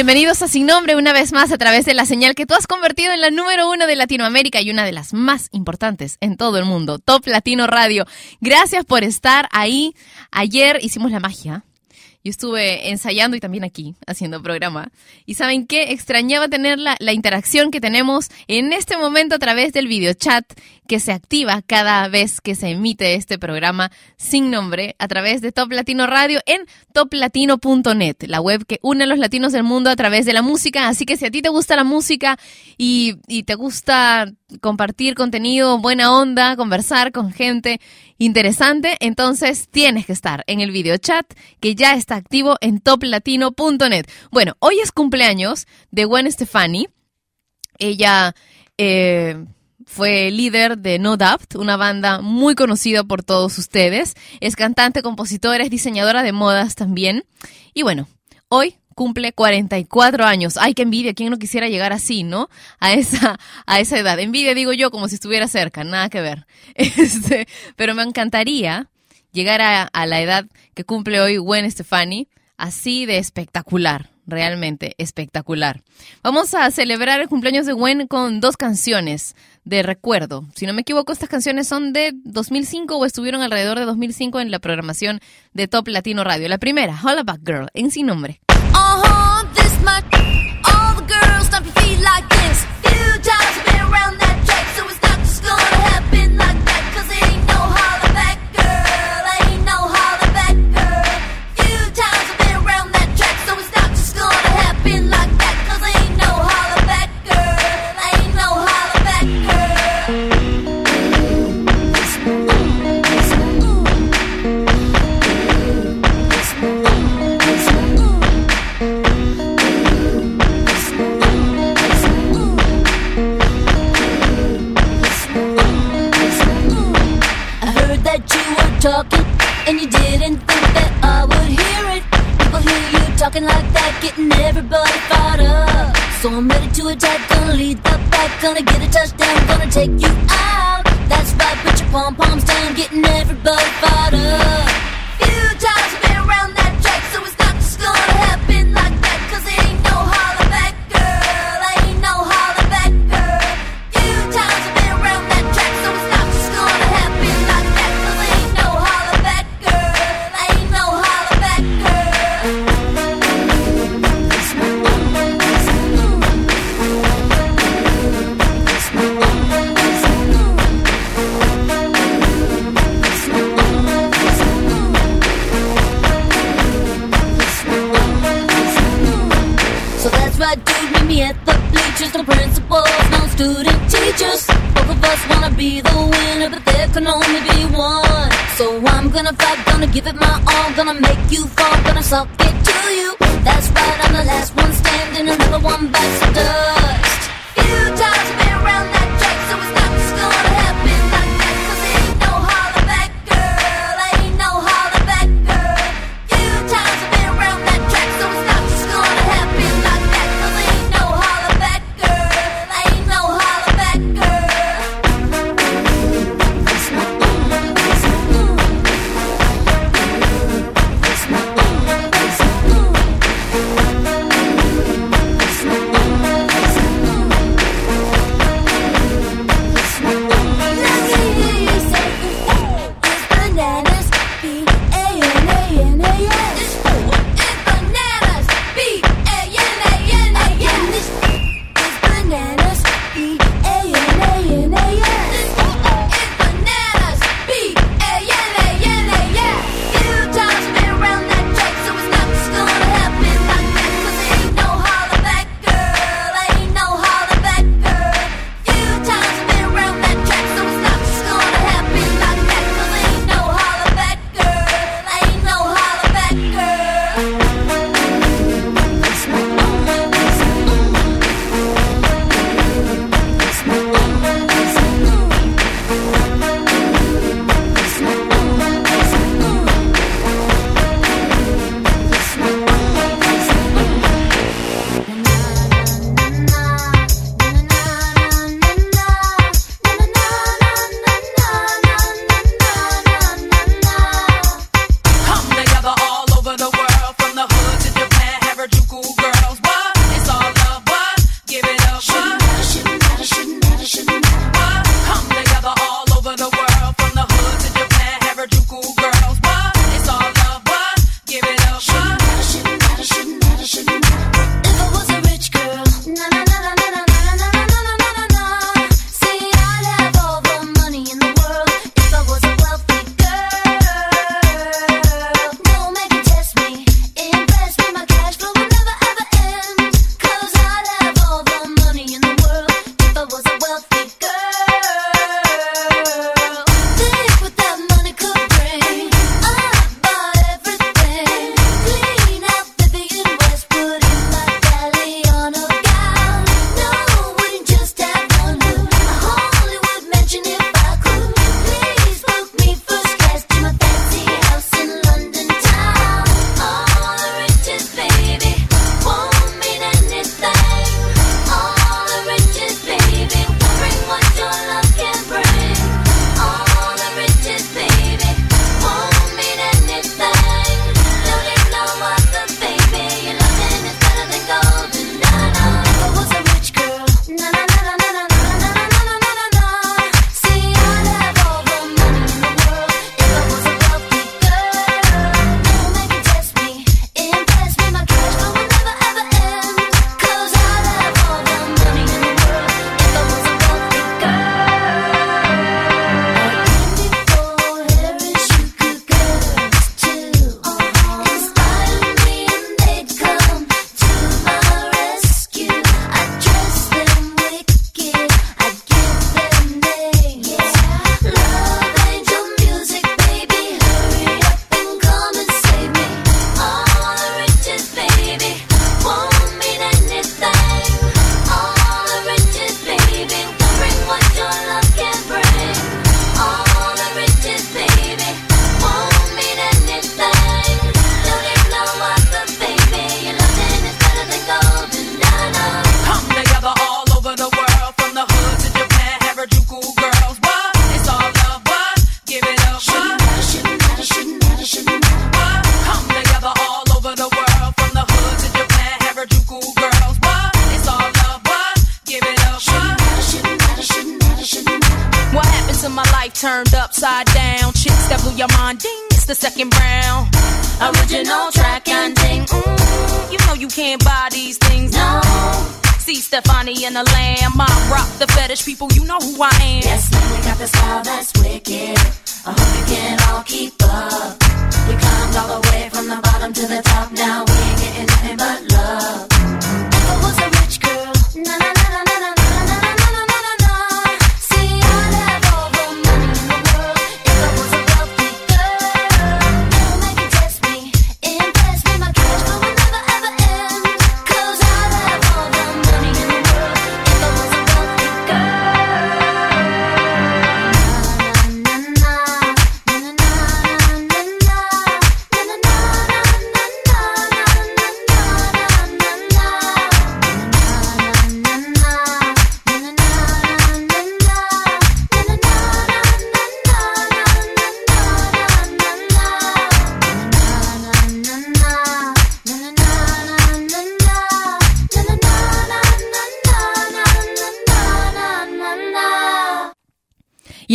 Bienvenidos a Sin Nombre una vez más a través de la señal que tú has convertido en la número uno de Latinoamérica y una de las más importantes en todo el mundo, Top Latino Radio. Gracias por estar ahí. Ayer hicimos la magia yo estuve ensayando y también aquí haciendo programa. Y saben qué? Extrañaba tener la, la, interacción que tenemos en este momento a través del video chat que se activa cada vez que se emite este programa sin nombre a través de Top Latino Radio en toplatino.net, la web que une a los latinos del mundo a través de la música. Así que si a ti te gusta la música y, y te gusta compartir contenido, buena onda, conversar con gente interesante, entonces tienes que estar en el video chat que ya está activo en toplatino.net. Bueno, hoy es cumpleaños de Gwen Stefani. Ella eh, fue líder de No Doubt, una banda muy conocida por todos ustedes. Es cantante, compositora, es diseñadora de modas también. Y bueno, hoy cumple 44 años. Ay, qué envidia, ¿quién no quisiera llegar así, no? A esa, a esa edad. Envidia, digo yo, como si estuviera cerca, nada que ver. Este, pero me encantaría llegar a, la edad que cumple hoy Gwen Stefani, así de espectacular, realmente espectacular. Vamos a celebrar el cumpleaños de Gwen con dos canciones de recuerdo. Si no me equivoco, estas canciones son de 2005 o estuvieron alrededor de 2005 en la programación de Top Latino Radio. La primera, Hollaback Girl, en sin nombre.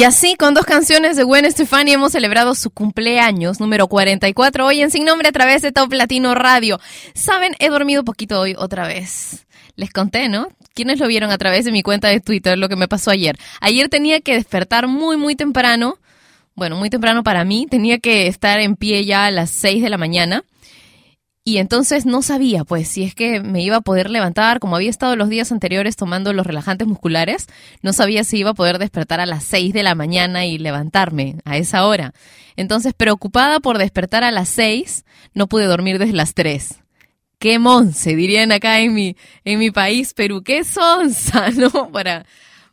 Así, con dos canciones de Gwen Stefani, hemos celebrado su cumpleaños número 44 hoy en Sin Nombre a través de Top Latino Radio. Saben, he dormido poquito hoy otra vez. Les conté, ¿no? ¿Quiénes lo vieron a través de mi cuenta de Twitter lo que me pasó ayer? Ayer tenía que despertar muy, muy temprano. Bueno, muy temprano para mí. Tenía que estar en pie ya a las 6 de la mañana. Y entonces no sabía, pues, si es que me iba a poder levantar, como había estado los días anteriores tomando los relajantes musculares, no sabía si iba a poder despertar a las 6 de la mañana y levantarme a esa hora. Entonces, preocupada por despertar a las 6, no pude dormir desde las 3. ¡Qué monse! Dirían acá en mi, en mi país, Perú. ¡Qué sonsa! ¿No? Para,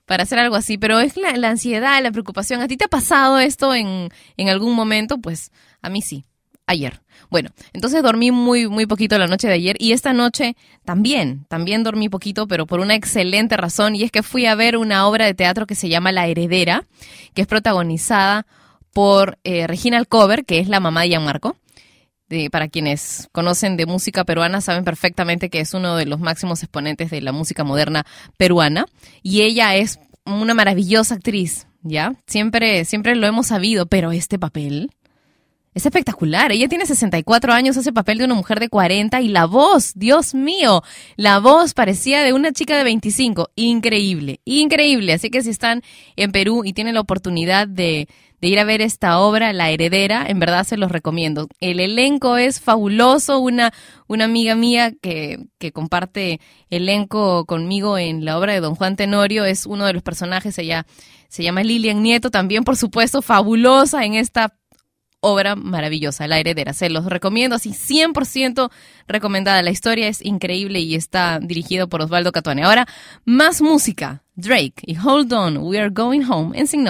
para hacer algo así. Pero es la, la ansiedad, la preocupación. ¿A ti te ha pasado esto en, en algún momento? Pues a mí sí. Ayer. Bueno, entonces dormí muy, muy poquito la noche de ayer y esta noche también, también dormí poquito, pero por una excelente razón y es que fui a ver una obra de teatro que se llama La Heredera, que es protagonizada por eh, Regina Alcover, que es la mamá de Gianmarco. De, para quienes conocen de música peruana saben perfectamente que es uno de los máximos exponentes de la música moderna peruana y ella es una maravillosa actriz, ¿ya? Siempre, siempre lo hemos sabido, pero este papel es espectacular. Ella tiene 64 años, hace papel de una mujer de 40 y la voz, Dios mío, la voz parecía de una chica de 25. Increíble, increíble. Así que si están en Perú y tienen la oportunidad de, de ir a ver esta obra, La Heredera, en verdad se los recomiendo. El elenco es fabuloso. Una, una amiga mía que, que comparte elenco conmigo en la obra de Don Juan Tenorio es uno de los personajes. Ella se llama Lilian Nieto, también por supuesto fabulosa en esta obra maravillosa, La Heredera. Se los recomiendo, así 100% recomendada. La historia es increíble y está dirigido por Osvaldo Catuane. Ahora, más música. Drake y Hold On, We Are Going Home en Sin.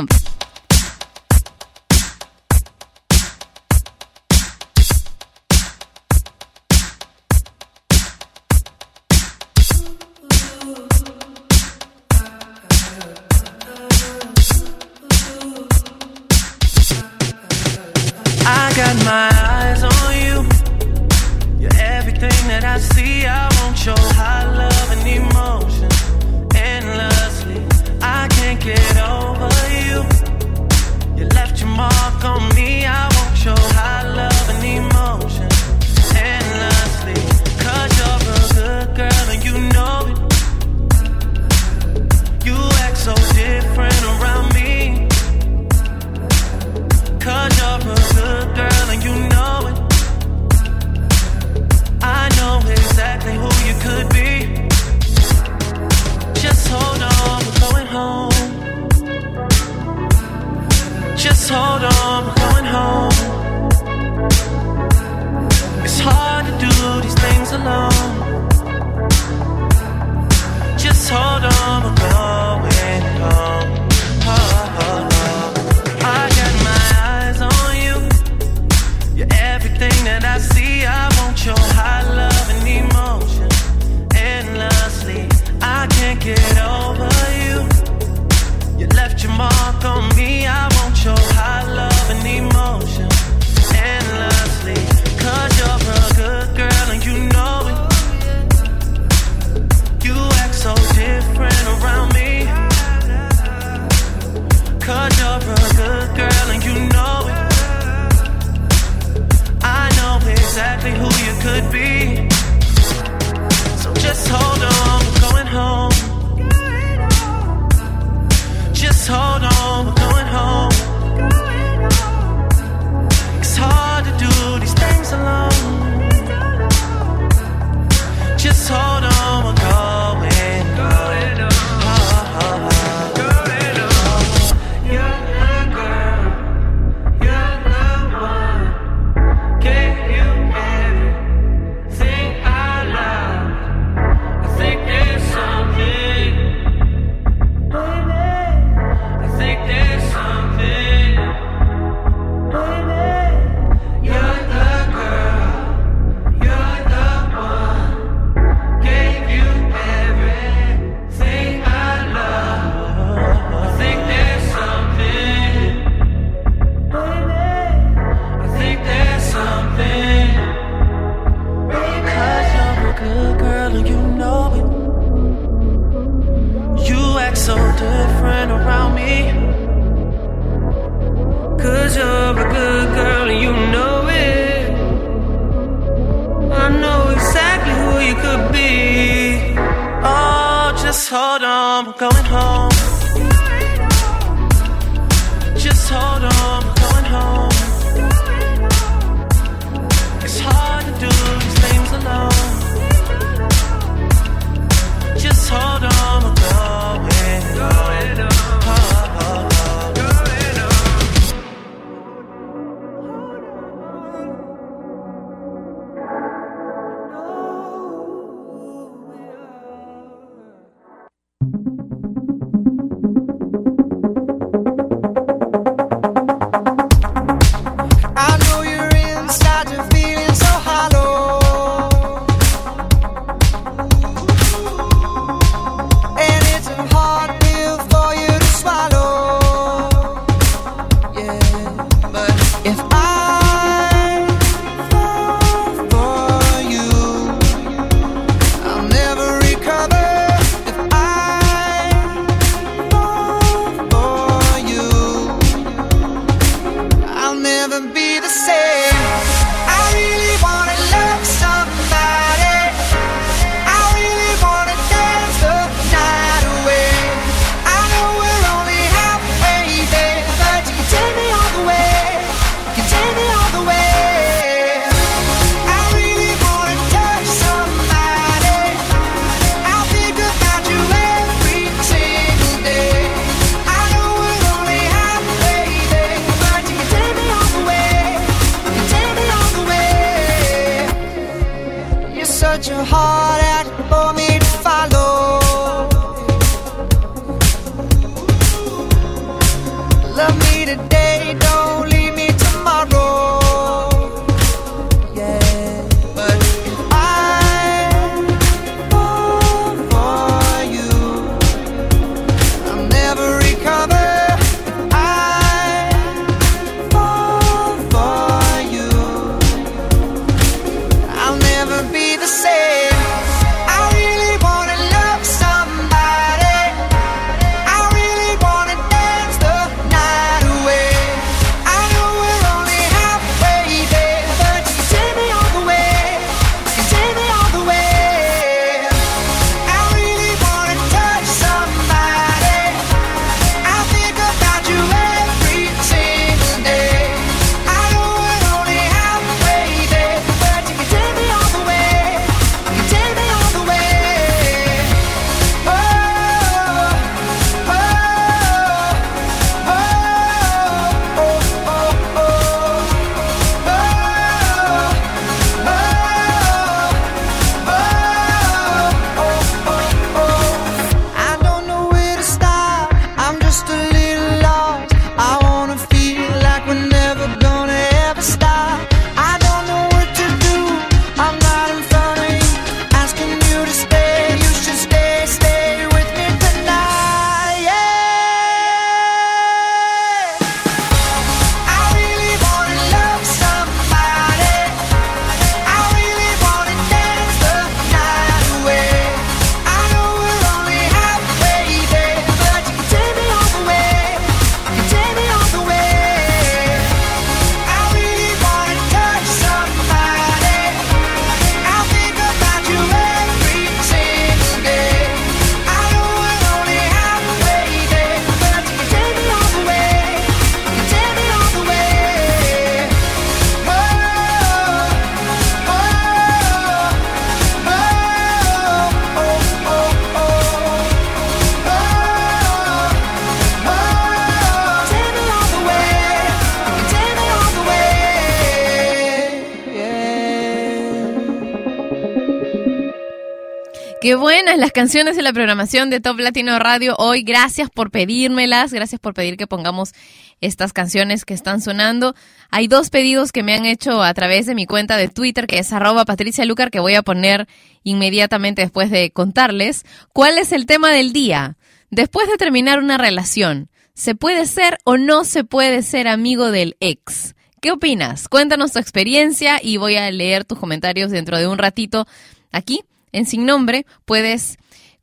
canciones en la programación de Top Latino Radio hoy. Gracias por pedírmelas, gracias por pedir que pongamos estas canciones que están sonando. Hay dos pedidos que me han hecho a través de mi cuenta de Twitter, que es arroba Patricia Lucar, que voy a poner inmediatamente después de contarles. ¿Cuál es el tema del día? Después de terminar una relación, ¿se puede ser o no se puede ser amigo del ex? ¿Qué opinas? Cuéntanos tu experiencia y voy a leer tus comentarios dentro de un ratito aquí en Sin Nombre. Puedes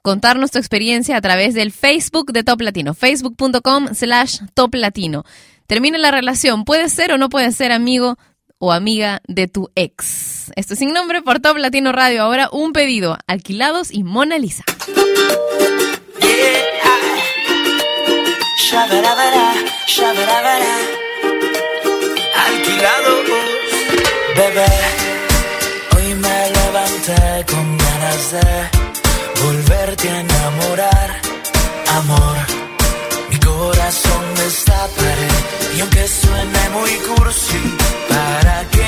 contarnos tu experiencia a través del Facebook de Top Latino, facebook.com slash Top Latino. Termina la relación, puede ser o no puede ser amigo o amiga de tu ex. Esto es sin nombre por Top Latino Radio. Ahora un pedido, alquilados y Mona Lisa. Alquilados, bebé. Hoy me levanté con ganas de volverte a enamorar, amor. Mi corazón destaparé y aunque suene muy cursi, para que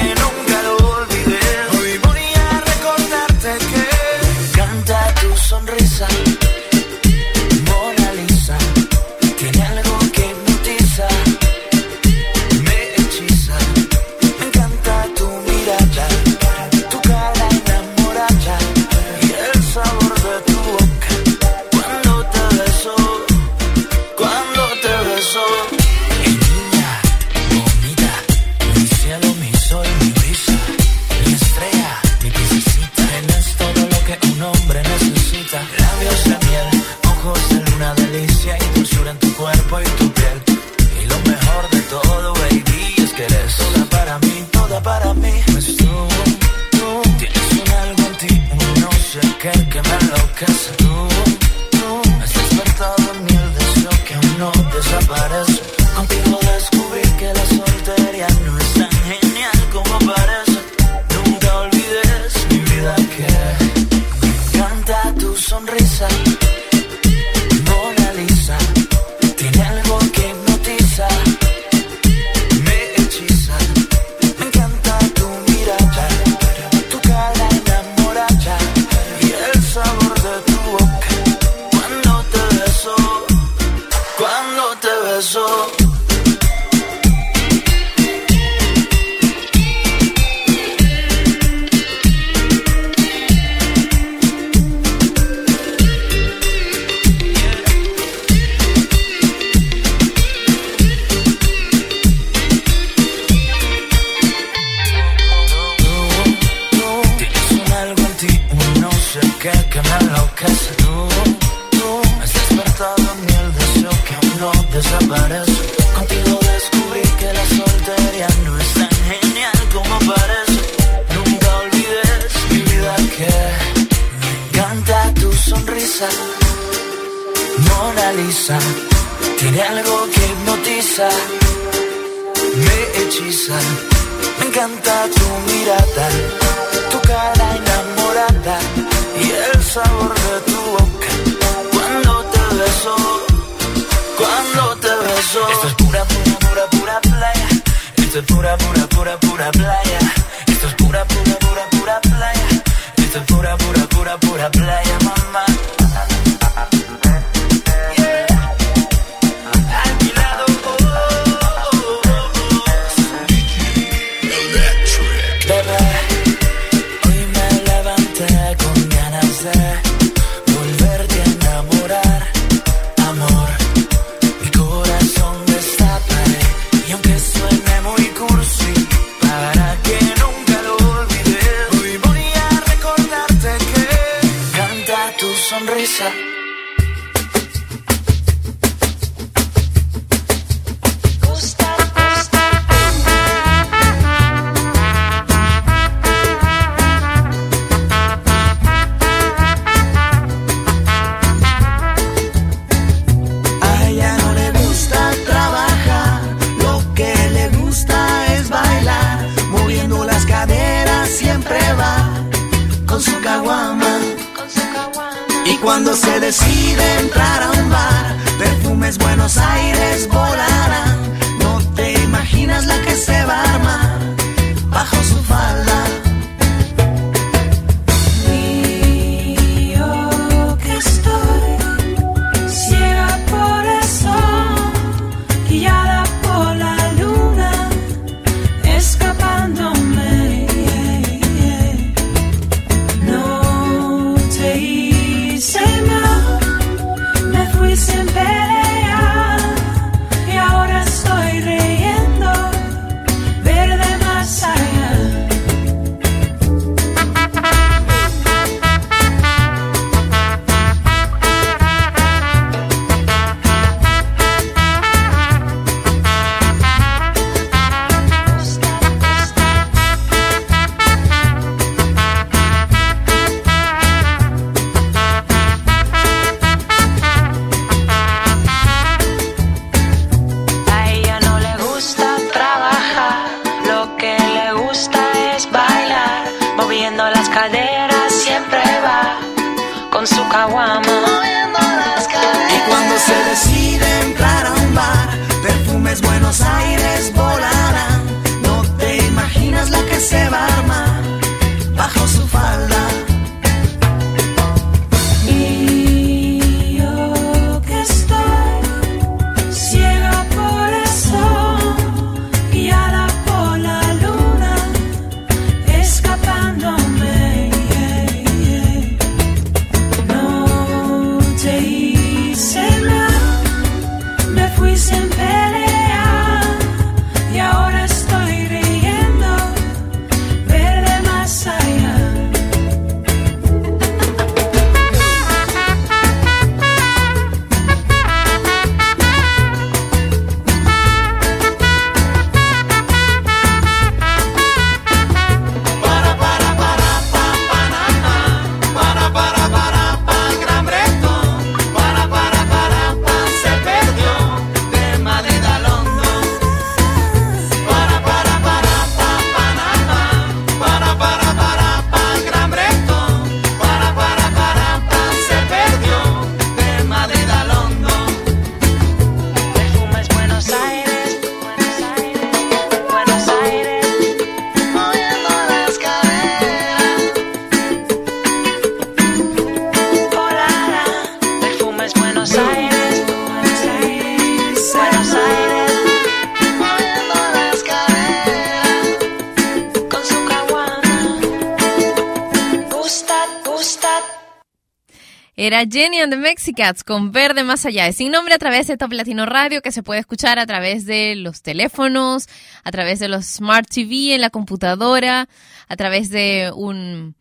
Jenny and the Mexicats con Verde Más Allá. Es sin nombre a través de Top Latino Radio que se puede escuchar a través de los teléfonos, a través de los Smart TV en la computadora, a través de un,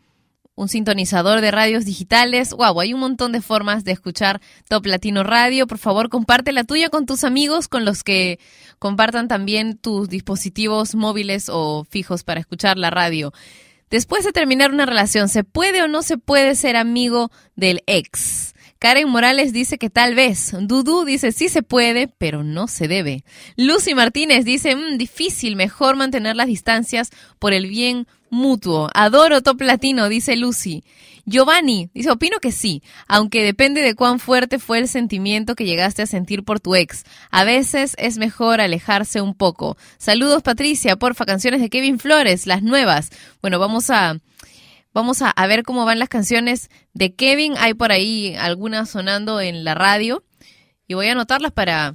un sintonizador de radios digitales. Wow, hay un montón de formas de escuchar Top Latino Radio. Por favor, comparte la tuya con tus amigos, con los que compartan también tus dispositivos móviles o fijos para escuchar la radio. Después de terminar una relación, ¿se puede o no se puede ser amigo del ex? Karen Morales dice que tal vez. Dudu dice sí se puede, pero no se debe. Lucy Martínez dice, "Mm, difícil, mejor mantener las distancias por el bien mutuo. Adoro Top Latino, dice Lucy. Giovanni dice, opino que sí, aunque depende de cuán fuerte fue el sentimiento que llegaste a sentir por tu ex. A veces es mejor alejarse un poco. Saludos Patricia, porfa, canciones de Kevin Flores, las nuevas. Bueno, vamos a... Vamos a, a ver cómo van las canciones de Kevin. Hay por ahí algunas sonando en la radio. Y voy a anotarlas para,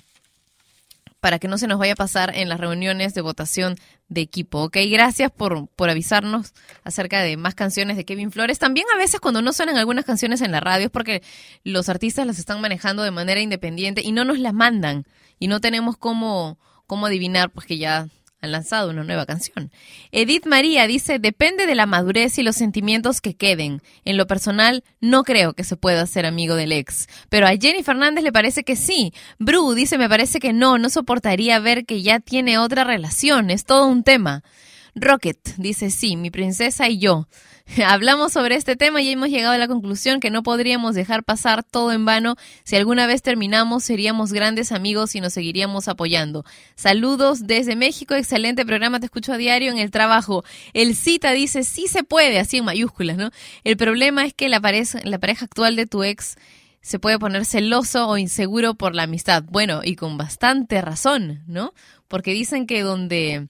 para que no se nos vaya a pasar en las reuniones de votación de equipo. Ok, gracias por, por avisarnos acerca de más canciones de Kevin Flores. También a veces cuando no suenan algunas canciones en la radio es porque los artistas las están manejando de manera independiente y no nos las mandan. Y no tenemos cómo, cómo adivinar, pues que ya han lanzado una nueva canción. Edith María dice, depende de la madurez y los sentimientos que queden. En lo personal, no creo que se pueda ser amigo del ex. Pero a Jenny Fernández le parece que sí. Bru dice, me parece que no, no soportaría ver que ya tiene otra relación, es todo un tema. Rocket dice, sí, mi princesa y yo. Hablamos sobre este tema y hemos llegado a la conclusión que no podríamos dejar pasar todo en vano. Si alguna vez terminamos, seríamos grandes amigos y nos seguiríamos apoyando. Saludos desde México, excelente programa, te escucho a diario en el trabajo. El cita dice, sí se puede, así en mayúsculas, ¿no? El problema es que la pareja, la pareja actual de tu ex se puede poner celoso o inseguro por la amistad. Bueno, y con bastante razón, ¿no? Porque dicen que donde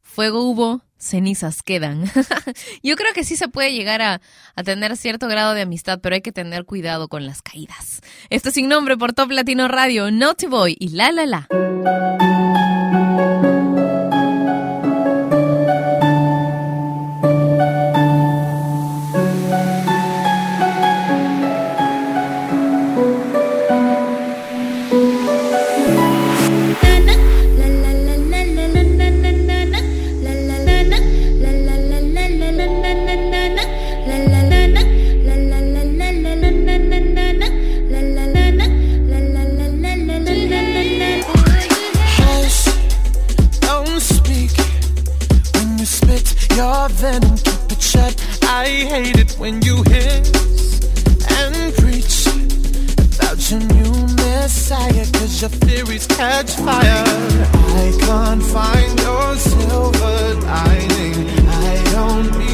fuego hubo, cenizas quedan. Yo creo que sí se puede llegar a, a, tener cierto grado de amistad, pero hay que tener cuidado con las caídas. Esto sin nombre por Top Latino Radio, Naughty Boy y La La La. Venom, keep it shut. I hate it when you hiss and preach about your new messiah, cause your theories catch fire. I can't find your silver lining. I don't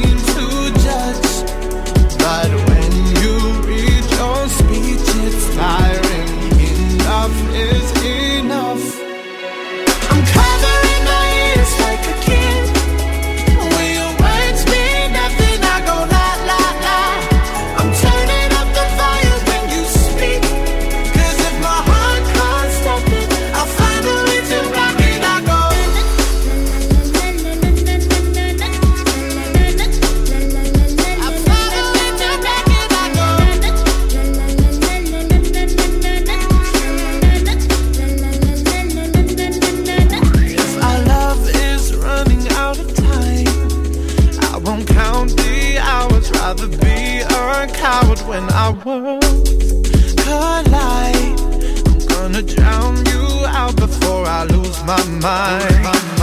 when our worlds collide. I'm gonna drown you out before I lose my mind.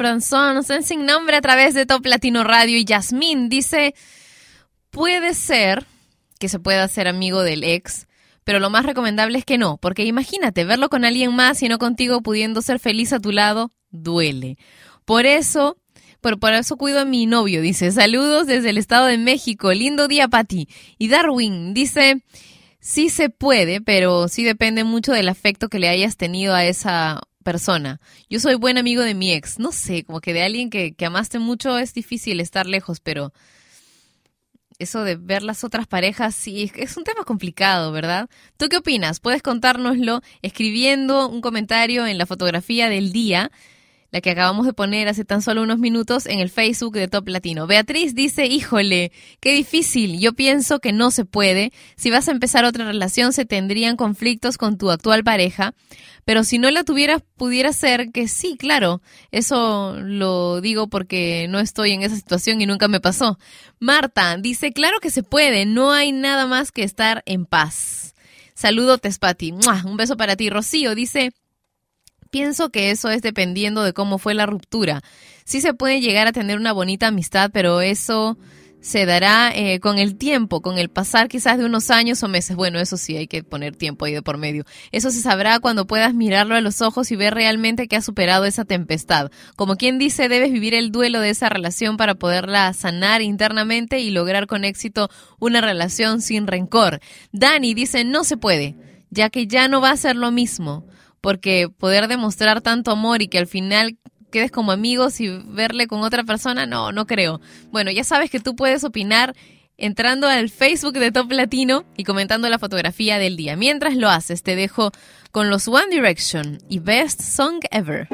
Franzón, sin nombre a través de Top Latino Radio. Y Yasmín dice, puede ser que se pueda ser amigo del ex, pero lo más recomendable es que no, porque imagínate, verlo con alguien más y no contigo pudiendo ser feliz a tu lado, duele. Por eso, por, por eso cuido a mi novio, dice, saludos desde el Estado de México, lindo día, Pati. Y Darwin dice, sí se puede, pero sí depende mucho del afecto que le hayas tenido a esa persona. Yo soy buen amigo de mi ex, no sé, como que de alguien que, que amaste mucho es difícil estar lejos, pero eso de ver las otras parejas, sí, es un tema complicado, ¿verdad? ¿Tú qué opinas? Puedes contárnoslo escribiendo un comentario en la fotografía del día la que acabamos de poner hace tan solo unos minutos en el Facebook de Top Latino. Beatriz dice, híjole, qué difícil, yo pienso que no se puede. Si vas a empezar otra relación se tendrían conflictos con tu actual pareja, pero si no la tuvieras pudiera ser que sí, claro, eso lo digo porque no estoy en esa situación y nunca me pasó. Marta dice, claro que se puede, no hay nada más que estar en paz. Saludos, Pati. Un beso para ti. Rocío dice, pienso que eso es dependiendo de cómo fue la ruptura. Sí se puede llegar a tener una bonita amistad, pero eso se dará eh, con el tiempo, con el pasar quizás de unos años o meses. Bueno, eso sí, hay que poner tiempo ahí de por medio. Eso se sabrá cuando puedas mirarlo a los ojos y ver realmente que has superado esa tempestad. Como quien dice, debes vivir el duelo de esa relación para poderla sanar internamente y lograr con éxito una relación sin rencor. Dani dice, no se puede, ya que ya no va a ser lo mismo porque poder demostrar tanto amor y que al final quedes como amigos y verle con otra persona, no, no creo. Bueno, ya sabes que tú puedes opinar entrando al Facebook de Top Latino y comentando la fotografía del día. Mientras lo haces, te dejo con los One Direction y Best Song Ever.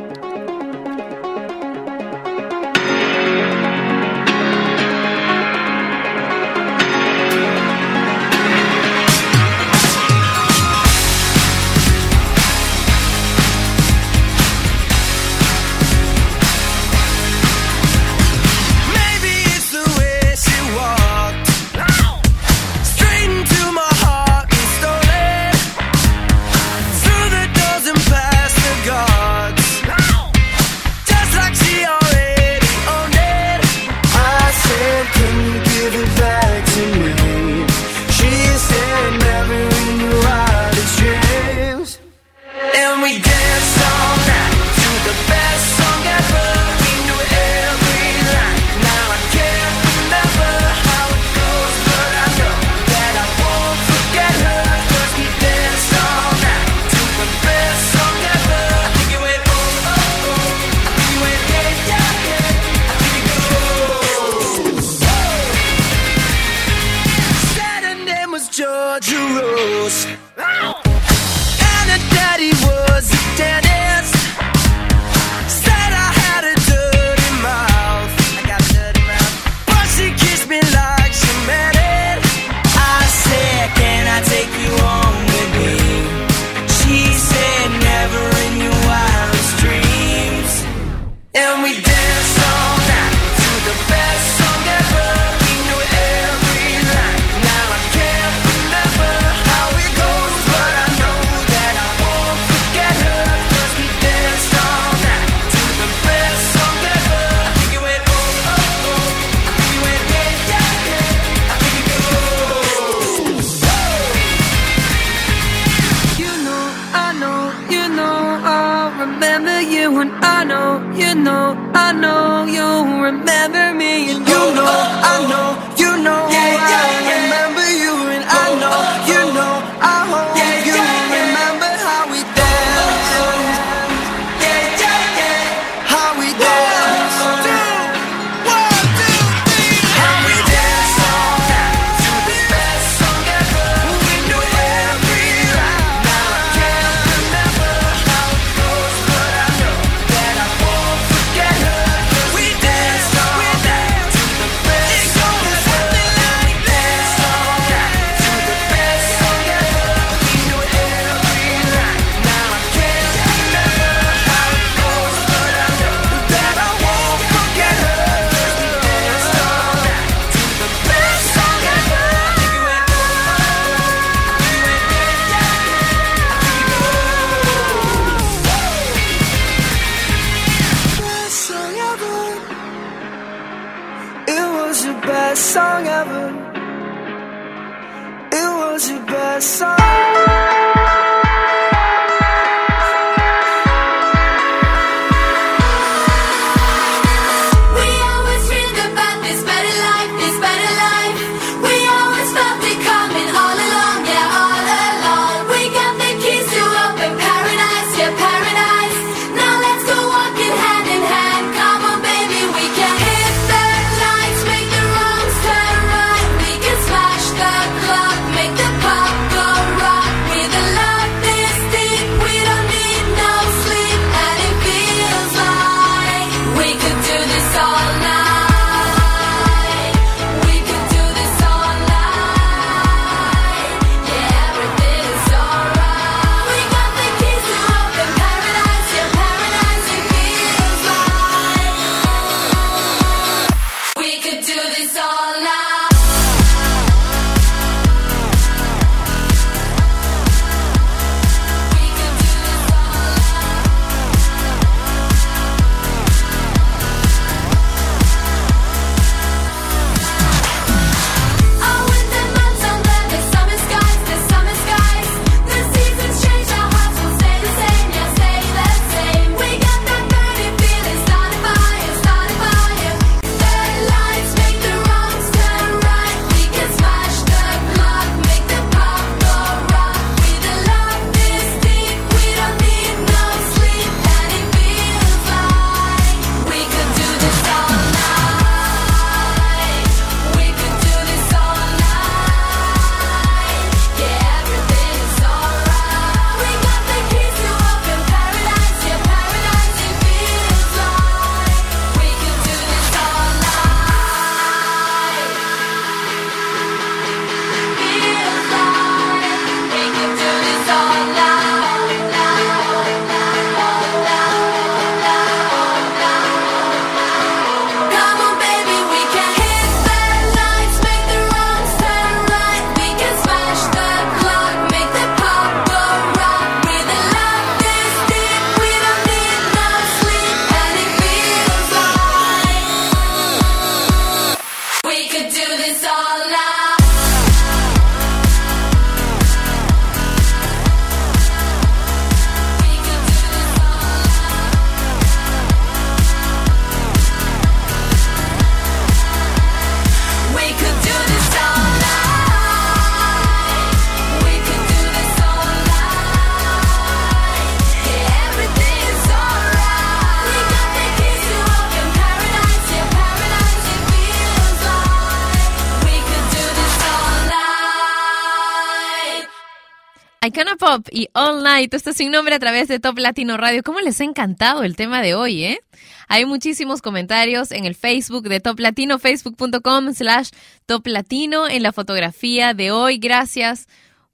Y All Night, esto es sin nombre a través de Top Latino Radio. ¿Cómo les ha encantado el tema de hoy, eh? Hay muchísimos comentarios en el Facebook de Top Latino, facebook.com slash Top Latino, en la fotografía de hoy. Gracias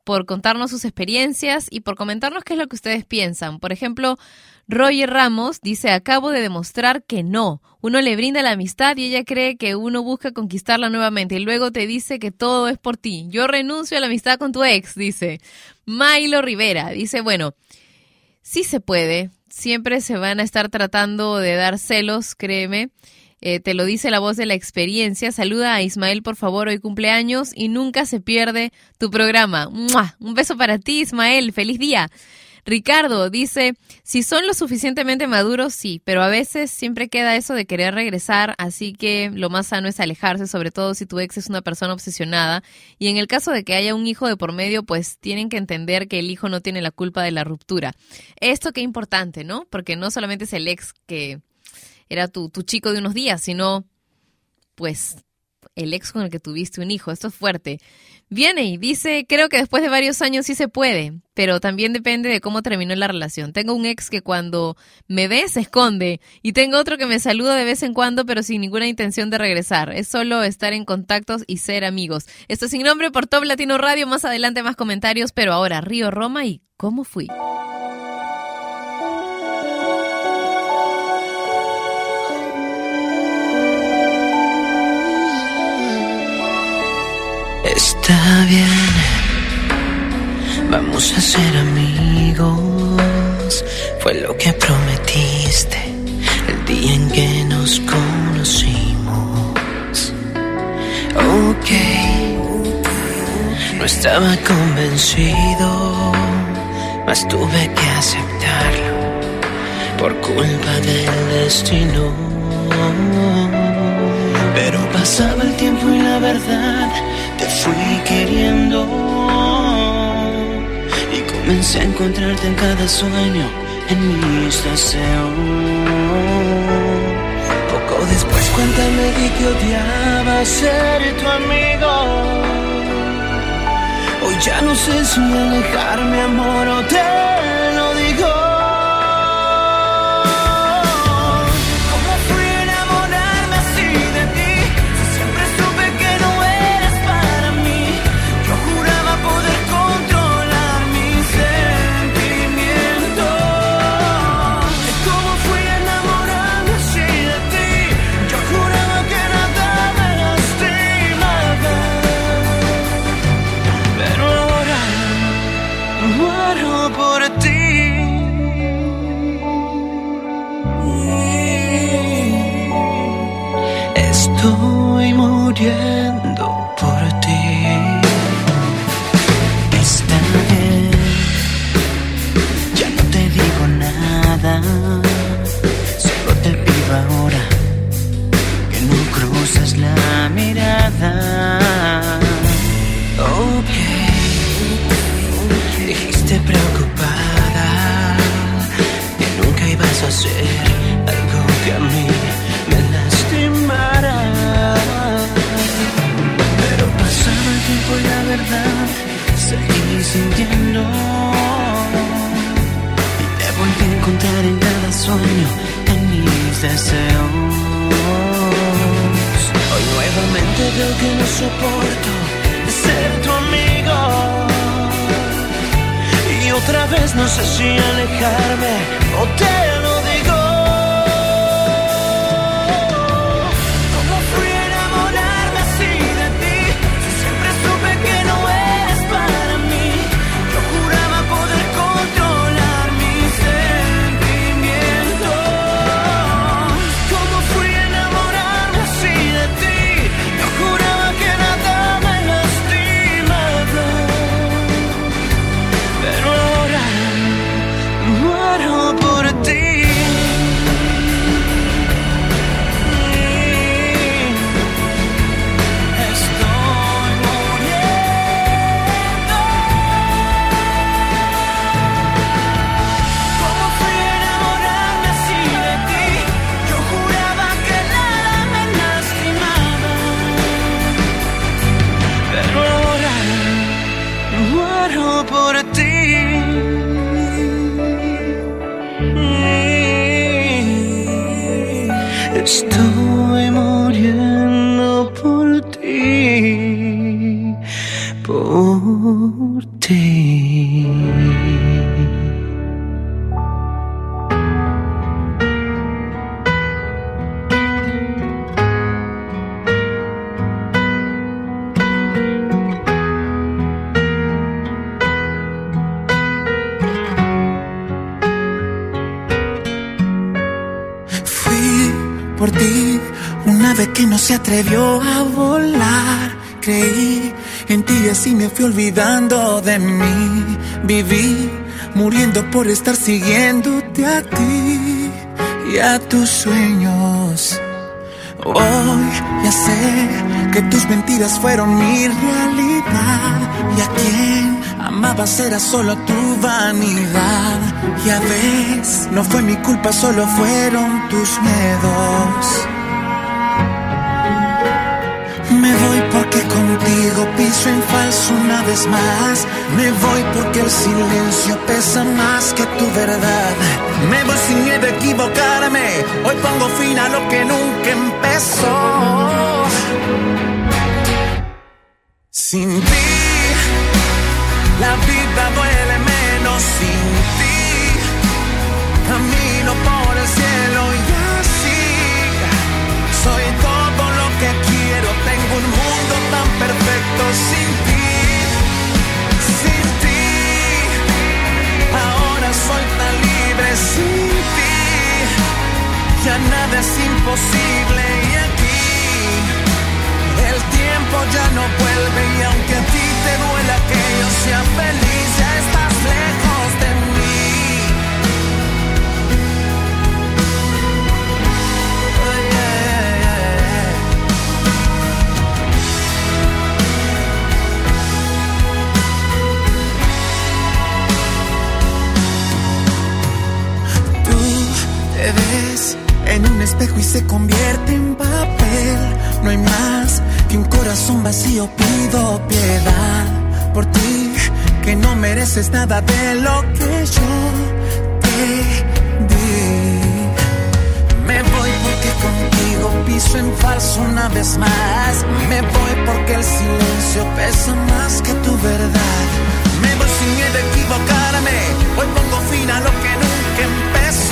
por contarnos sus experiencias y por comentarnos qué es lo que ustedes piensan. Por ejemplo, Roger Ramos dice, acabo de demostrar que no. Uno le brinda la amistad y ella cree que uno busca conquistarla nuevamente y luego te dice que todo es por ti. Yo renuncio a la amistad con tu ex, dice. Milo Rivera dice, bueno, sí se puede. Siempre se van a estar tratando de dar celos, créeme. Eh, te lo dice la voz de la experiencia. Saluda a Ismael, por favor, hoy cumpleaños y nunca se pierde tu programa. Un beso para ti, Ismael. Feliz día. Ricardo dice, si son lo suficientemente maduros, sí, pero a veces siempre queda eso de querer regresar, así que lo más sano es alejarse, sobre todo si tu ex es una persona obsesionada. Y en el caso de que haya un hijo de por medio, pues tienen que entender que el hijo no tiene la culpa de la ruptura. Esto qué importante, ¿no? Porque no solamente es el ex que era tu, tu chico de unos días, sino pues el ex con el que tuviste un hijo. Esto es fuerte. Viene y dice, creo que después de varios años sí se puede, pero también depende de cómo terminó la relación. Tengo un ex que cuando me ve se esconde y tengo otro que me saluda de vez en cuando, pero sin ninguna intención de regresar. Es solo estar en contactos y ser amigos. Esto sin nombre por Top Latino Radio. Más adelante más comentarios, pero ahora Río Roma y cómo fui. Está bien, vamos a ser amigos. Fue lo que prometiste el día en que nos conocimos. Ok, No estaba convencido, mas tuve que aceptarlo por culpa del destino. Pero pasaba el tiempo y la verdad fui queriendo. Y comencé a encontrarte en cada sueño, en mis deseos. Poco después cuenta me di que odiaba ser tu amigo. Hoy ya no sé si alejarme, amor, o te Estoy verdad seguí sintiendo. Y te volví a encontrar en cada sueño, en mis deseos. Hoy nuevamente veo que no soporto ser tu amigo. Y otra vez no sé si alejarme o te lo atrevió a volar. Creí en ti y así me fui olvidando de mí. Viví muriendo por estar siguiéndote a ti y a tus sueños. Hoy ya sé que tus mentiras fueron mi realidad y a quien amabas era solo tu vanidad. Ya ves, no fue mi culpa, solo fueron tus miedos. Piso en falso una vez más. Me voy porque el silencio pesa más que tu verdad. Me voy sin miedo a equivocarme. Hoy pongo fin a lo que nunca empezó. Sin ti, Sin ti, sin ti, ahora soy tan libre sin ti, ya nada es imposible y aquí el tiempo ya no vuelve y aunque a ti te duela que yo sea feliz ya estás. Te duela espejo y se convierte en papel. No hay más que un corazón vacío, pido piedad por ti, que no mereces nada de lo que yo te di. Me voy porque contigo piso en falso una vez más. Me voy porque el silencio pesa más que tu verdad. Me voy sin miedo a equivocarme. Hoy pongo fin a lo que nunca empezó.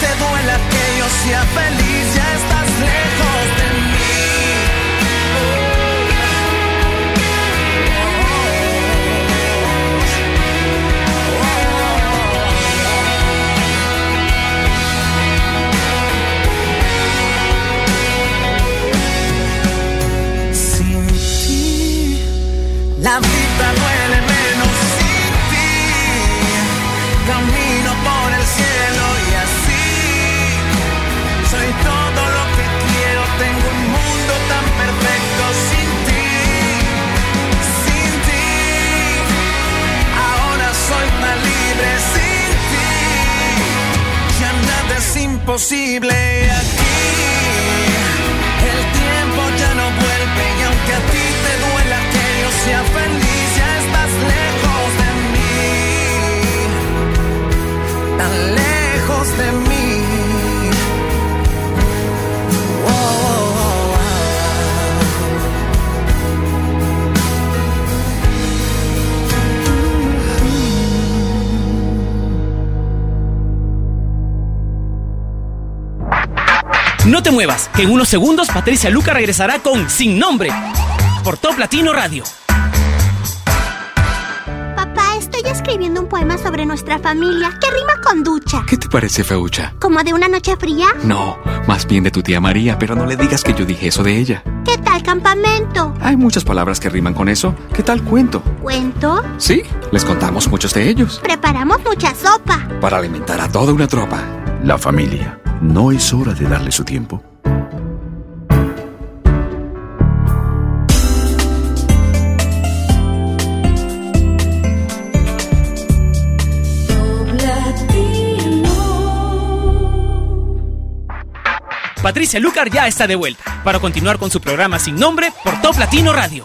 te duela que yo sea feliz, ya estás lejos de mí. Es imposible aquí. El tiempo ya no vuelve y aunque a ti te duela que yo sea feliz, ya estás lejos de mí, tan lejos de mí. No te muevas, que en unos segundos Patricia Luca regresará con Sin Nombre por Top Latino Radio. Papá, estoy escribiendo un poema sobre nuestra familia que rima con ducha. ¿Qué te parece, Feucha? ¿Como de una noche fría? No, más bien de tu tía María, pero no le digas que yo dije eso de ella. ¿Qué tal campamento? Hay muchas palabras que riman con eso. ¿Qué tal cuento? ¿Cuento? Sí, les contamos muchos de ellos. Preparamos mucha sopa. Para alimentar a toda una tropa. La familia. ¿No es hora de darle su tiempo? Patricia Lucar ya está de vuelta para continuar con su programa Sin Nombre por Top Latino Radio.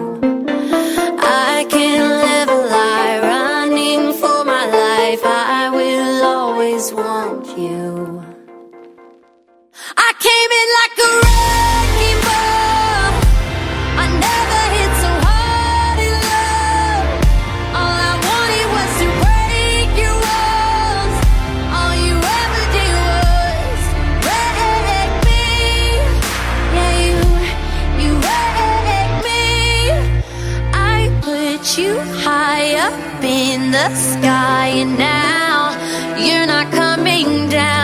In the sky, and now you're not coming down.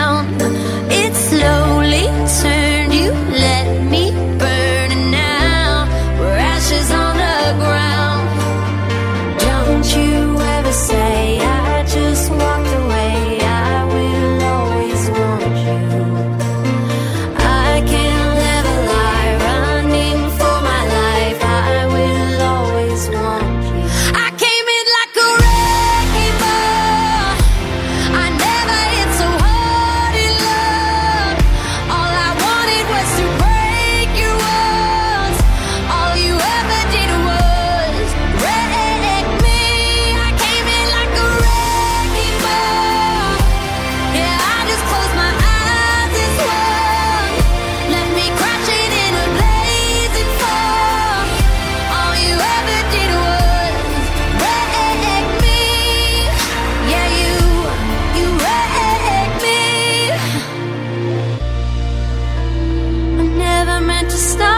To start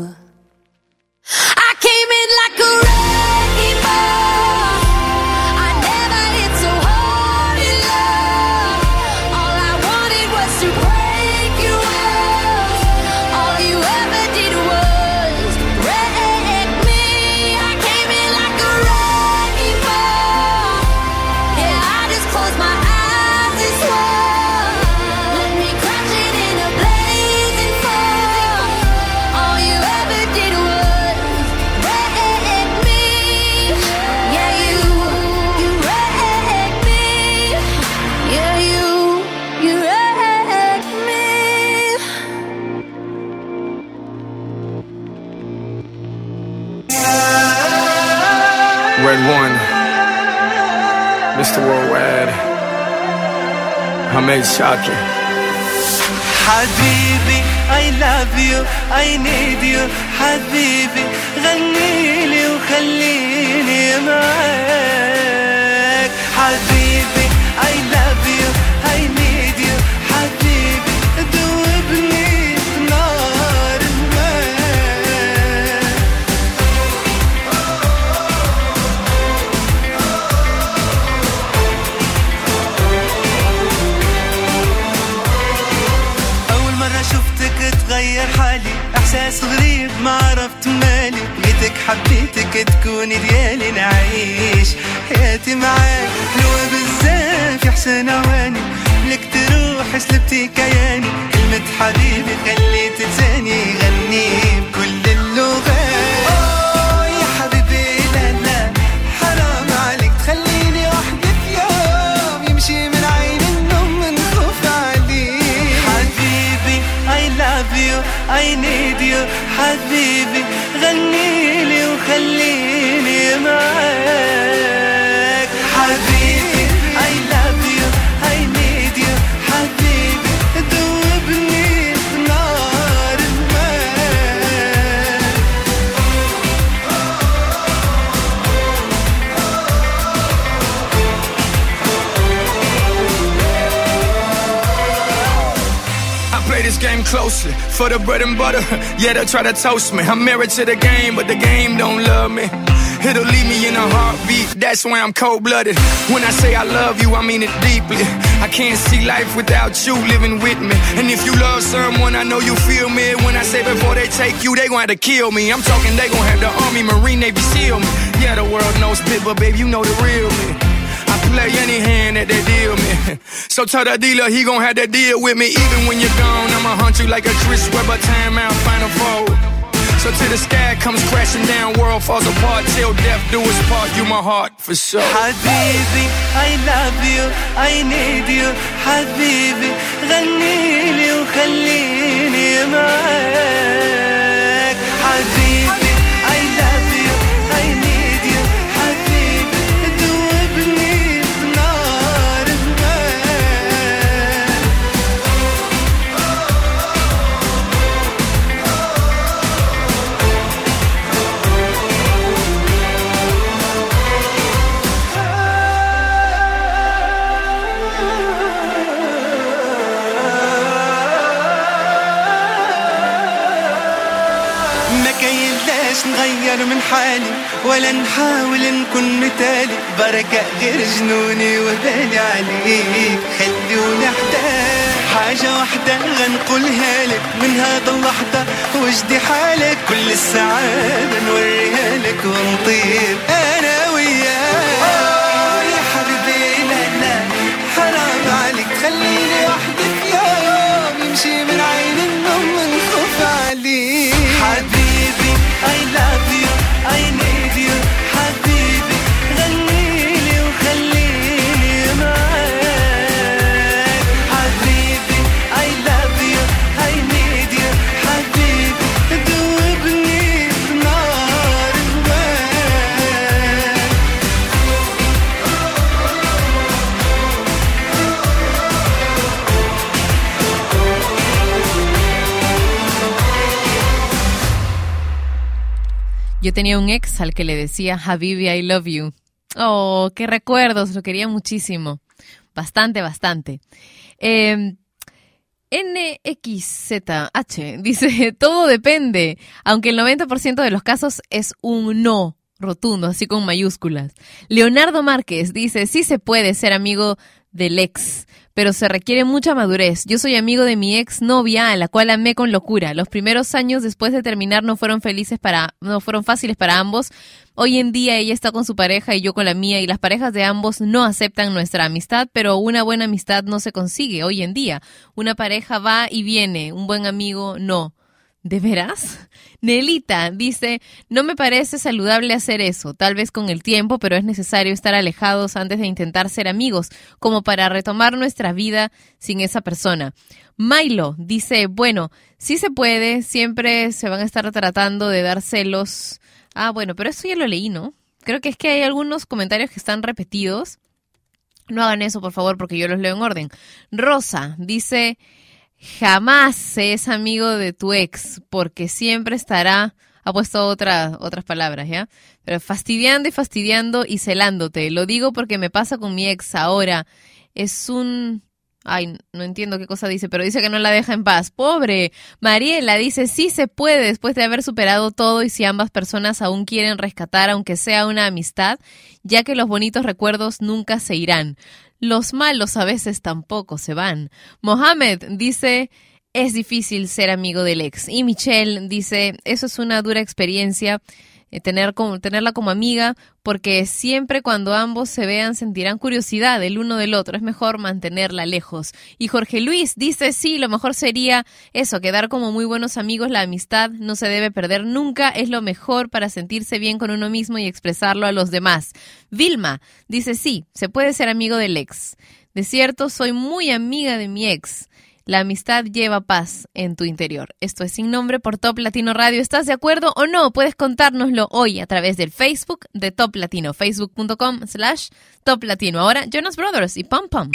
Hamed Shaki. حبيبي I love you I need you حبيبي غنيلي وخليني معاك ما عرفت مالي. لقيتك حبيتك تكوني ديالي. نعيش حياتي معاك. حلوة بزاف يا حسن عواني لك تروح سلبتي كياني. كلمة حبيبي خليت لساني يغني بكل اللغات. يا حبيبي لا لا. حرام عليك. يوم يمشي من عين النوم عليك. حبيبي I love you. I need you. حبيبي غنيلي وخليني معاك حبيبي I love you I need you حبيبي دوبني في نار الماء I play this game closely for the bread and butter. Yeah, they try to toast me. I'm married to the game, but the game don't love me. It'll leave me in a heartbeat. That's why I'm cold blooded. When I say I love you, I mean it deeply. I can't see life without you living with me. And if you love someone, I know you feel me. When I say before they take you, they gon' have to kill me. I'm talking, they gon' have the Army, Marine, Navy, SEAL me. Yeah, the world knows spit, but babe, you know the real me. I play any hand that they deal me. So tell the dealer he gon' have to deal with me. Even when you're gone, I'ma hunt you like a Chris Webber timeout final four. So till the sky comes crashing down, world falls apart, till death do us part. You my heart for sure. حبيبي I love you I need you حبيبي غنيلي وخليني معاك حالي ولا نحاول نكون مثالي. بركة غير جنوني وبالي عليك خلوني احداك حاجة واحدة غنقولها لك. من هذا اللحظة وجدي حالك. كل السعادة نوريها لك ونطير أنا وياك. Yo tenía un ex al que le decía Habibi, I love you. Oh, qué recuerdos, lo quería muchísimo. Bastante, bastante. Eh, NXZH dice, todo depende, aunque el 90% de los casos es un no rotundo, así con mayúsculas. Leonardo Márquez dice, sí se puede ser amigo del ex, pero se requiere mucha madurez. Yo soy amigo de mi ex novia, a la cual amé con locura. Los primeros años después de terminar no fueron felices para, no fueron fáciles para ambos. Hoy en día ella está con su pareja y yo con la mía y las parejas de ambos no aceptan nuestra amistad, pero una buena amistad no se consigue hoy en día. Una pareja va y viene, un buen amigo no. ¿De veras? Nelita dice, no me parece saludable hacer eso, tal vez con el tiempo, pero es necesario estar alejados antes de intentar ser amigos, como para retomar nuestra vida sin esa persona. Milo dice, bueno, sí se puede, siempre se van a estar tratando de dar celos. Ah, bueno, pero eso ya lo leí, ¿no? Creo que es que hay algunos comentarios que están repetidos. No hagan eso, por favor, porque yo los leo en orden. Rosa dice, jamás se es amigo de tu ex, porque siempre estará, ha puesto otra, otras palabras, ¿ya? Pero fastidiando y fastidiando y celándote. Lo digo porque me pasa con mi ex ahora. Es un... Ay, no entiendo qué cosa dice, pero dice que no la deja en paz. Pobre. Mariela dice, sí se puede después de haber superado todo y si ambas personas aún quieren rescatar, aunque sea una amistad, ya que los bonitos recuerdos nunca se irán. Los malos a veces tampoco se van. Mohamed dice, es difícil ser amigo del ex. Y Michelle dice, eso es una dura experiencia. Eh, Tener como, tenerla como amiga, porque siempre cuando ambos se vean sentirán curiosidad el uno del otro. Es mejor mantenerla lejos. Y Jorge Luis dice, sí, lo mejor sería eso, quedar como muy buenos amigos. La amistad no se debe perder nunca. Es lo mejor para sentirse bien con uno mismo y expresarlo a los demás. Vilma dice, sí, se puede ser amigo del ex. De cierto, soy muy amiga de mi ex. La amistad lleva paz en tu interior. Esto es sin nombre por Top Latino Radio. ¿Estás de acuerdo o no? Puedes contárnoslo hoy a través del Facebook de Top Latino, facebook.com slash Top Latino. Ahora, Jonas Brothers y Pom Pom.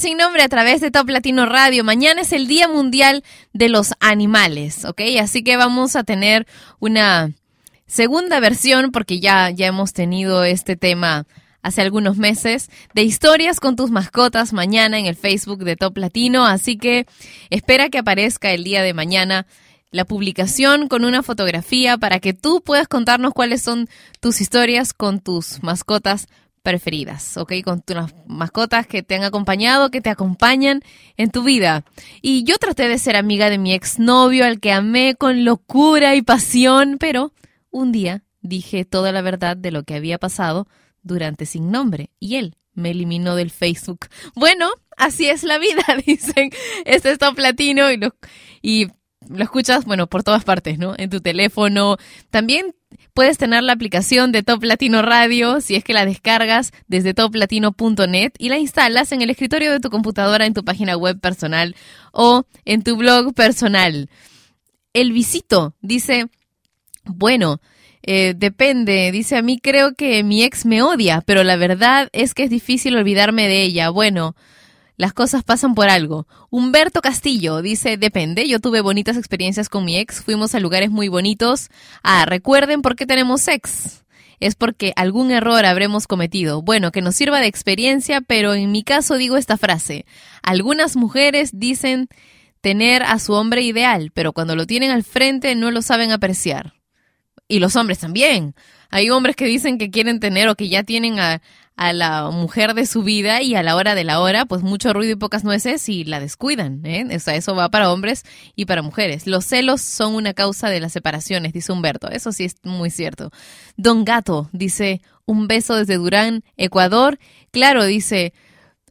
Sin Nombre a través de Top Latino Radio. Mañana es el Día Mundial de los Animales, ¿ok? Así que vamos a tener una segunda versión, porque ya, ya hemos tenido este tema hace algunos meses, de historias con tus mascotas mañana en el Facebook de Top Latino. Así que espera que aparezca el día de mañana la publicación con una fotografía para que tú puedas contarnos cuáles son tus historias con tus mascotas preferidas, ¿ok? Con tus mascotas que te han acompañado, que te acompañan en tu vida. Y yo traté de ser amiga de mi exnovio, al que amé con locura y pasión, pero un día dije toda la verdad de lo que había pasado durante Sin Nombre y él me eliminó del Facebook. Bueno, así es la vida, dicen. Este es Top Latino y lo, y lo escuchas, bueno, por todas partes, ¿no? En tu teléfono. También puedes tener la aplicación de Top Latino Radio si es que la descargas desde toplatino.net y la instalas en el escritorio de tu computadora, en tu página web personal o en tu blog personal. El visito dice, bueno, eh, depende, dice a mí creo que mi ex me odia, pero la verdad es que es difícil olvidarme de ella. Bueno, las cosas pasan por algo. Humberto Castillo dice, depende, yo tuve bonitas experiencias con mi ex, fuimos a lugares muy bonitos. Ah, recuerden por qué tenemos ex. Es porque algún error habremos cometido. Bueno, que nos sirva de experiencia, pero en mi caso digo esta frase. Algunas mujeres dicen tener a su hombre ideal, pero cuando lo tienen al frente no lo saben apreciar. Y los hombres también. Hay hombres que dicen que quieren tener o que ya tienen a, a la mujer de su vida y a la hora de la hora, pues mucho ruido y pocas nueces y la descuidan. ¿eh? O sea, eso va para hombres y para mujeres. Los celos son una causa de las separaciones, dice Humberto. Eso sí es muy cierto. Don Gato dice, un beso desde Durán, Ecuador. Claro, dice,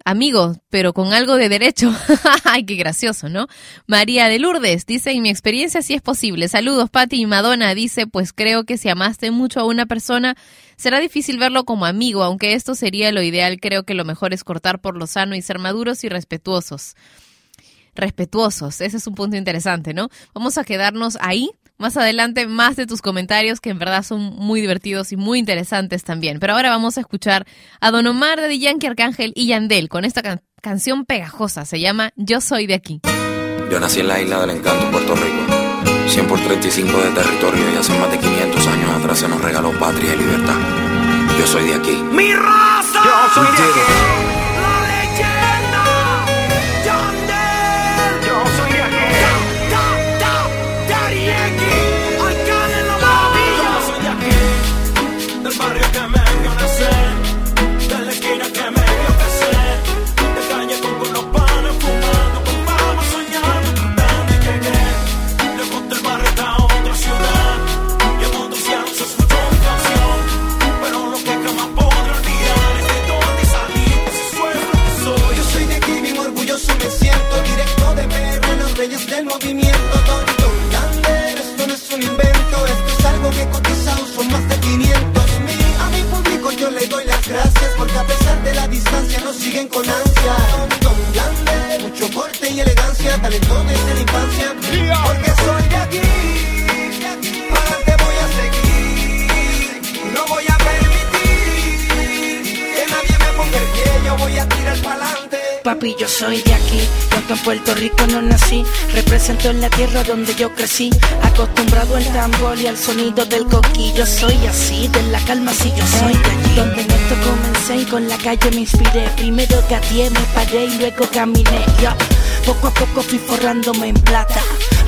Amigo, pero con algo de derecho. Ay, qué gracioso, ¿no? María de Lourdes dice, en mi experiencia sí es posible. Saludos, Patti y Madonna dice, pues creo que si amaste mucho a una persona, será difícil verlo como amigo, aunque esto sería lo ideal, creo que lo mejor es cortar por lo sano y ser maduros y respetuosos. Respetuosos, ese es un punto interesante, ¿no? Vamos a quedarnos ahí. Más adelante, más de tus comentarios que en verdad son muy divertidos y muy interesantes también. Pero ahora vamos a escuchar a Don Omar de Yankee Arcángel y Yandel con esta can- canción pegajosa. Se llama Yo Soy de aquí. Yo nací en la isla del encanto, Puerto Rico. 100 por 35 de territorio y hace más de 500 años atrás se nos regaló patria y libertad. Yo soy de aquí. ¡Mi raza! Yo soy de aquí. Nos siguen con ansia. Don Gander, mucho porte y elegancia Talento desde la infancia. Porque soy de aquí Para adelante voy a seguir. No voy a permitir Que nadie me ponga el pie Yo voy a tirar pa'lante Papi, yo soy de aquí, aunque en Puerto Rico no nací, represento en la tierra donde yo crecí, acostumbrado al tambor y al sonido del coquillo. Soy así, de la calma si yo soy de allí. Donde en esto comencé y con la calle me inspiré. Primero gateé, me paré y luego caminé. Yo, poco a poco fui forrándome en plata.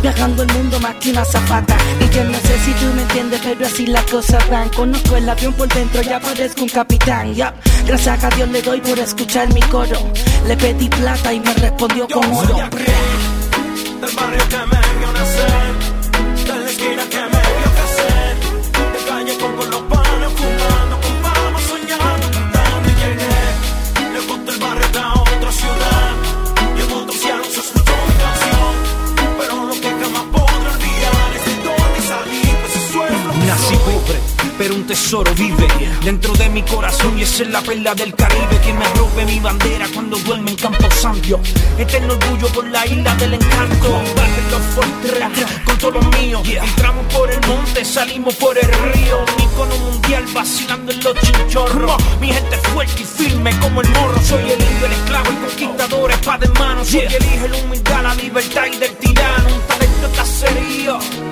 Viajando el mundo una zapata. Y yo no sé si tú me entiendes pero así las cosas van. Conozco el avión por dentro, ya parezco un capitán. Ya. Gracias a Dios le doy por escuchar mi coro. Le pedí plata y me respondió con Yo oro. del barrio que me pero un tesoro vive dentro de mi corazón y esa es la perla del Caribe que me robe mi bandera cuando duerme en Campo Santo. Eterno orgullo por la isla del encanto. Bajen los Fortera con todo lo mío. Entramos por el monte, salimos por el río. Un icono mundial vacilando en los chinchorros. Mi gente fuerte y firme como el morro. Soy el indio, el esclavo, el conquistador, espada en mano. Soy el hijo, la humildad, la libertad y del tirano. Un talento de cacerío.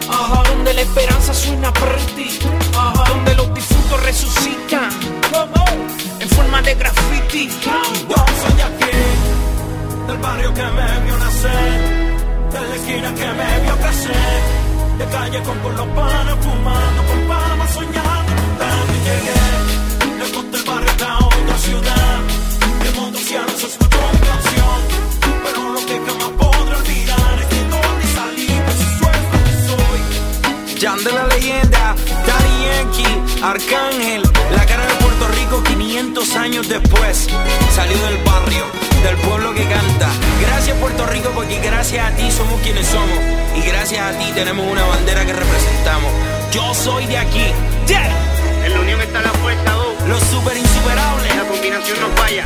Donde la esperanza suena pretty. Ajá, donde los difuntos resucitan. En forma de graffiti. Yo soy de aquí, del barrio que me vio nacer, de la esquina que me vio crecer, de calle con, con los panes fumando, con fama soñando, donde llegué, lejos del barrio está otra ciudad, y el mundo cielo se escuchó mi canción, pero lo que jamás Jan de la leyenda, Daddy Yankee, Arcángel, la cara de Puerto Rico 500 años después. Salió del barrio, del pueblo que canta. Gracias Puerto Rico porque gracias a ti somos quienes somos. Y gracias a ti tenemos una bandera que representamos. Yo soy de aquí. En la unión está la fuerza, Los super insuperables. La combinación no falla.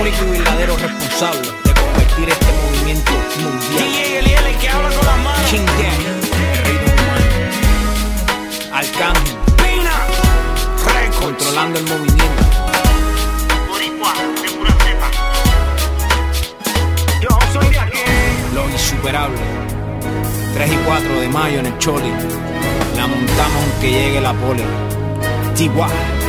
único y verdadero responsable de convertir este movimiento mundial. DJ Eliel, el que habla con las manos. King Gang, Arcángel, Pina, controlando el movimiento. Yo soy de aquí. Los insuperables. 3 y 4 de mayo en el Choli. La montamos aunque llegue la poli. Chihuahua.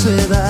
se.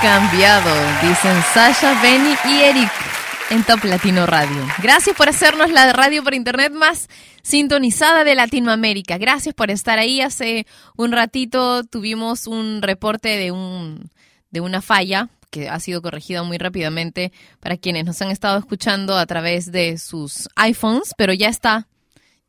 Cambiado? Dicen Sasha, Benny y Eric en Top Latino Radio. Gracias por hacernos la radio por internet más sintonizada de Latinoamérica. Gracias por estar ahí. Hace un ratito tuvimos un reporte de un de una falla que ha sido corregida muy rápidamente para quienes nos han estado escuchando a través de sus iPhones, pero ya está,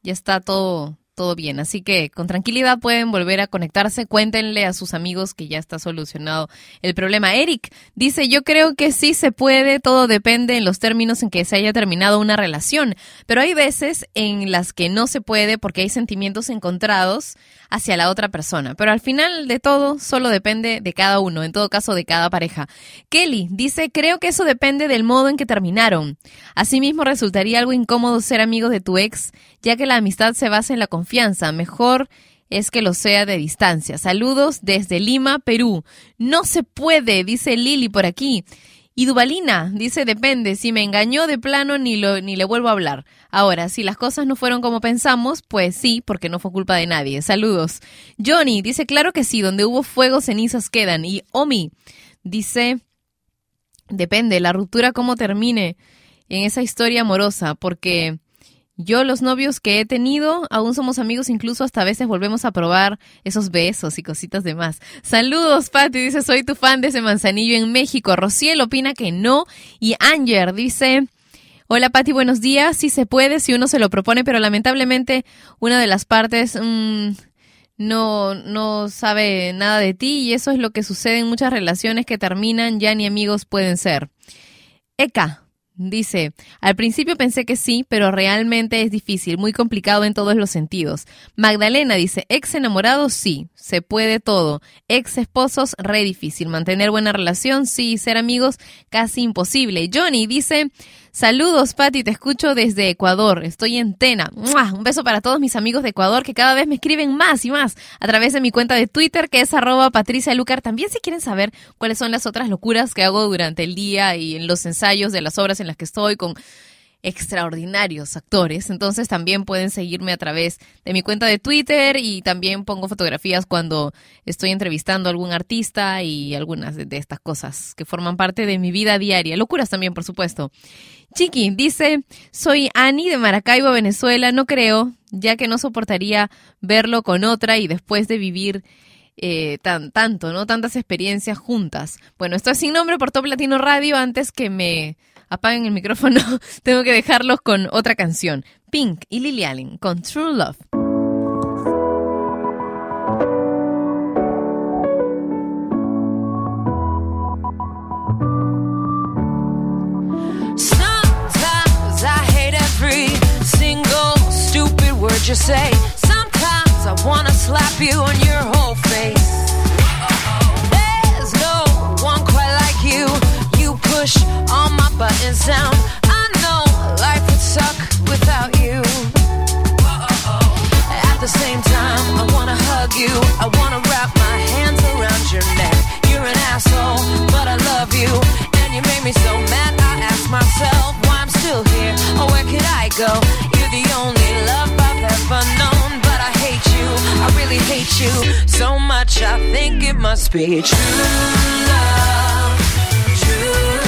ya está todo todo bien. Así que con tranquilidad pueden volver a conectarse. Cuéntenle a sus amigos que ya está solucionado el problema. Eric dice, yo creo que sí se puede, todo depende en los términos en que se haya terminado una relación, pero hay veces en las que no se puede porque hay sentimientos encontrados hacia la otra persona. Pero al final de todo, solo depende de cada uno, en todo caso de cada pareja. Kelly dice, creo que eso depende del modo en que terminaron. Asimismo, resultaría algo incómodo ser amigos de tu ex, ya que la amistad se basa en la confianza. Mejor es que lo sea de distancia. Saludos desde Lima, Perú. No se puede, dice Lili por aquí. Y Dubalina dice, depende, si me engañó de plano ni, lo, ni le vuelvo a hablar. Ahora, si las cosas no fueron como pensamos, pues sí, porque no fue culpa de nadie. Saludos. Johnny dice, claro que sí, donde hubo fuego, cenizas quedan. Y Omi dice, depende, la ruptura cómo termine en esa historia amorosa, porque yo los novios que he tenido, aún somos amigos, incluso hasta a veces volvemos a probar esos besos y cositas de más. Saludos, Patti, dice, soy tu fan de ese manzanillo en México. Rociel opina que no. Y Anger dice, hola Patti, buenos días. Sí se puede si uno se lo propone, pero lamentablemente una de las partes mm, no, no sabe nada de ti y eso es lo que sucede en muchas relaciones que terminan, ya ni amigos pueden ser. Eka, Dice, al principio pensé que sí, pero realmente es difícil, muy complicado en todos los sentidos. Magdalena dice, ex enamorado sí, se puede todo. Ex esposos, re difícil. Mantener buena relación, sí, ser amigos, casi imposible. Johnny dice, saludos Patti, te escucho desde Ecuador, estoy en Tena. Un beso para todos mis amigos de Ecuador que cada vez me escriben más y más a través de mi cuenta de Twitter que es arroba Patricia Lucar. También si quieren saber cuáles son las otras locuras que hago durante el día y en los ensayos de las obras en las que estoy con extraordinarios actores. Entonces también pueden seguirme a través de mi cuenta de Twitter y también pongo fotografías cuando estoy entrevistando a algún artista y algunas de, estas cosas que forman parte de mi vida diaria. Locuras también, por supuesto. Chiqui dice, soy Ani de Maracaibo, Venezuela. No creo, ya que no soportaría verlo con otra y después de vivir eh, tan, tanto, ¿no? Tantas experiencias juntas. Bueno, esto es sin nombre por Top Latino Radio. Antes que me apaguen el micrófono, tengo que dejarlos con otra canción. Pink y Lily Allen con True Love. Sometimes I hate every single stupid word you say. Sometimes I wanna slap you on your whole face. There's no one quite like you. You push all and sound. I know life would suck without you. At the same time, I wanna hug you. I wanna wrap my hands around your neck. You're an asshole, but I love you. And you made me so mad, I myself why I'm still here. Oh, where could I go? You're the only love I've ever known, but I hate you. I really hate you so much. I think it must be true love, true.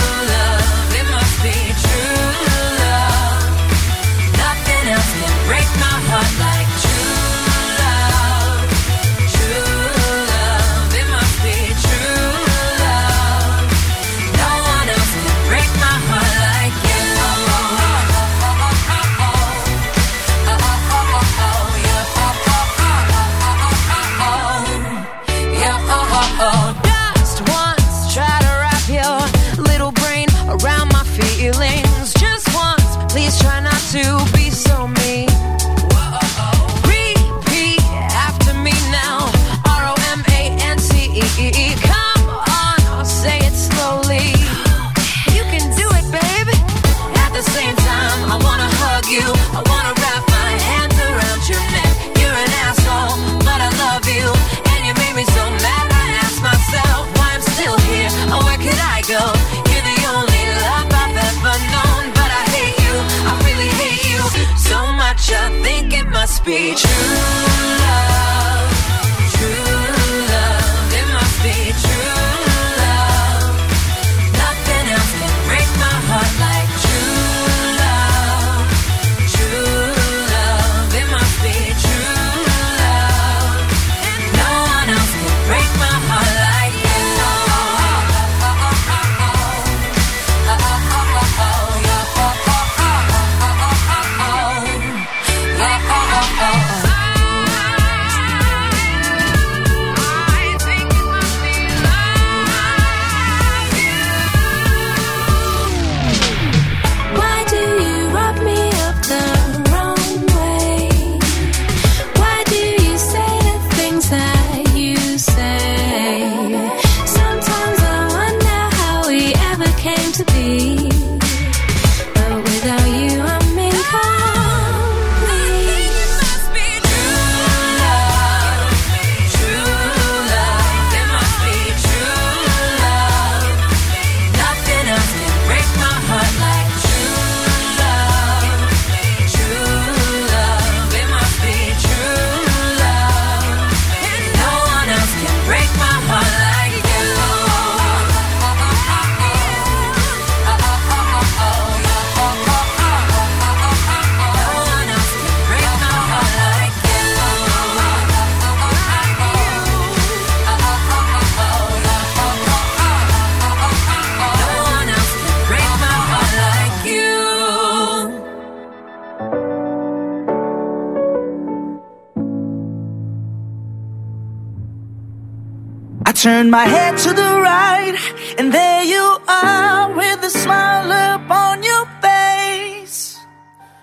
Turn my head to the right, and there you are with a smile upon your face.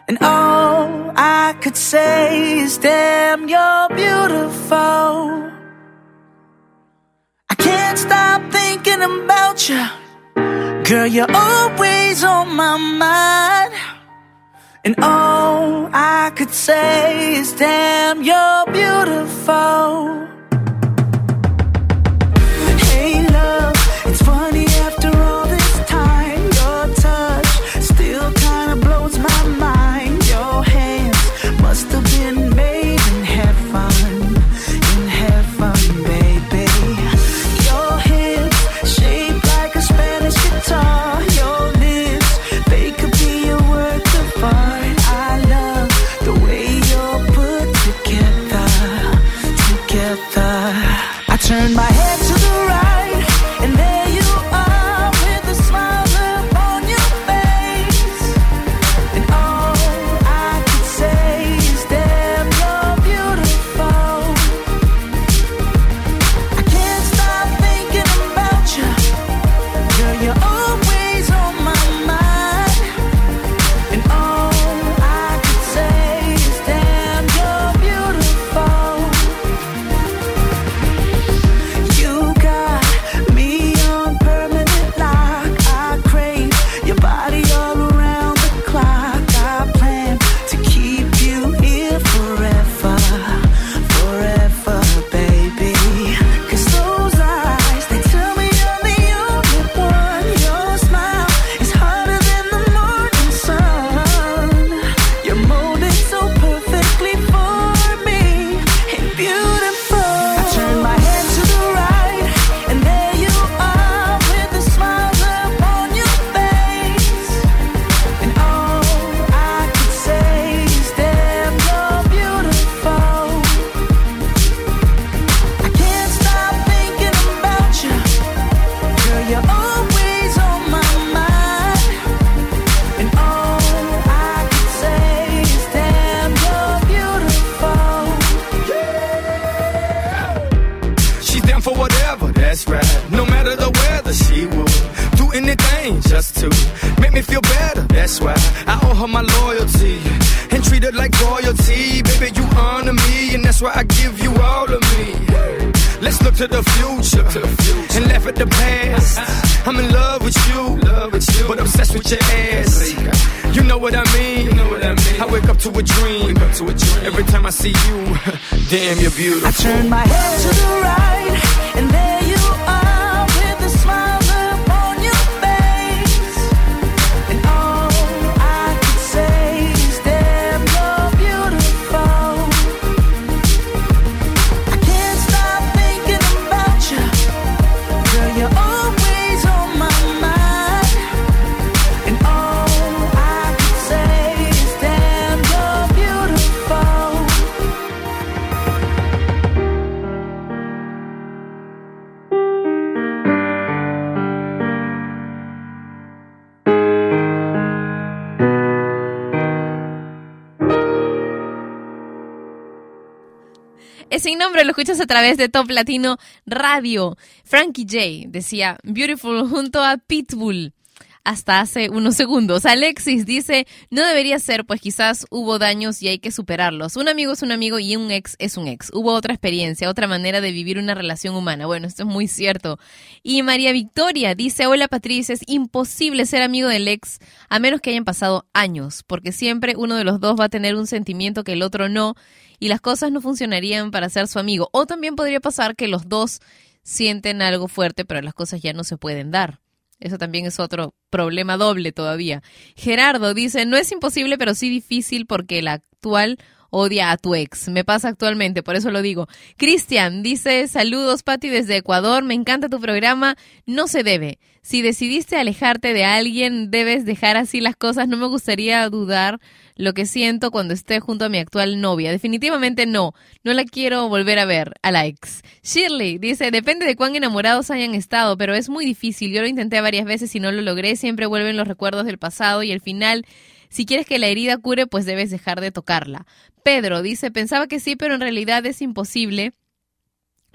And all I could say is, damn, you're beautiful. I can't stop thinking about you. Girl, you're always on my mind. And all I could say is, damn, you're través de Top Latino Radio. Frankie J decía Beautiful junto a Pitbull hasta hace unos segundos. Alexis dice, no debería ser, pues quizás hubo daños y hay que superarlos. Un amigo es un amigo y un ex es un ex. Hubo otra experiencia, otra manera de vivir una relación humana. Bueno, esto es muy cierto. Y María Victoria dice, hola Patricia, es imposible ser amigo del ex a menos que hayan pasado años, porque siempre uno de los dos va a tener un sentimiento que el otro no y las cosas no funcionarían para ser su amigo. O también podría pasar que los dos sienten algo fuerte, pero las cosas ya no se pueden dar. Eso también es otro problema doble todavía. Gerardo dice, no es imposible, pero sí difícil porque el actual odia a tu ex. Me pasa actualmente, por eso lo digo. Cristian dice, saludos Patti desde Ecuador, me encanta tu programa, no se debe. Si decidiste alejarte de alguien, debes dejar así las cosas. No me gustaría dudar lo que siento cuando esté junto a mi actual novia. Definitivamente no. No la quiero volver a ver, a la ex. Shirley dice, depende de cuán enamorados hayan estado, pero es muy difícil. Yo lo intenté varias veces y no lo logré. Siempre vuelven los recuerdos del pasado y al final, si quieres que la herida cure, pues debes dejar de tocarla. Pedro dice, pensaba que sí, pero en realidad es imposible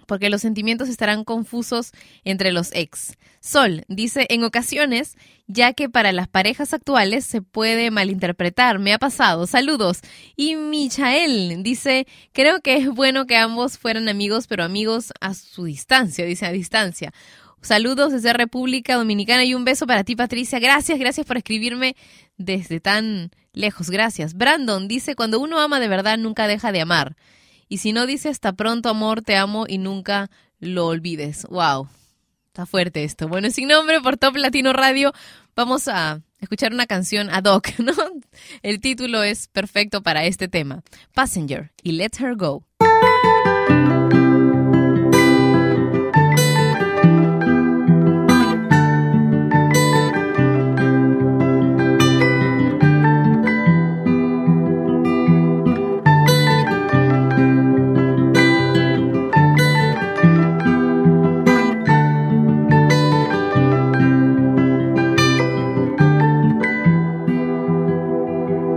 porque los sentimientos estarán confusos entre los ex. Sol dice, en ocasiones, ya que para las parejas actuales se puede malinterpretar, me ha pasado, saludos. Y Michael dice, creo que es bueno que ambos fueran amigos, pero amigos a su distancia, dice a distancia. Saludos desde República Dominicana y un beso para ti, Patricia. Gracias, gracias por escribirme desde tan lejos. Gracias. Brandon dice, cuando uno ama de verdad, nunca deja de amar. Y si no dice hasta pronto, amor, te amo y nunca lo olvides. Wow. Está fuerte esto. Bueno, sin nombre por Top Latino Radio, vamos a escuchar una canción ad hoc, ¿no? El título es perfecto para este tema. Passenger y Let Her Go.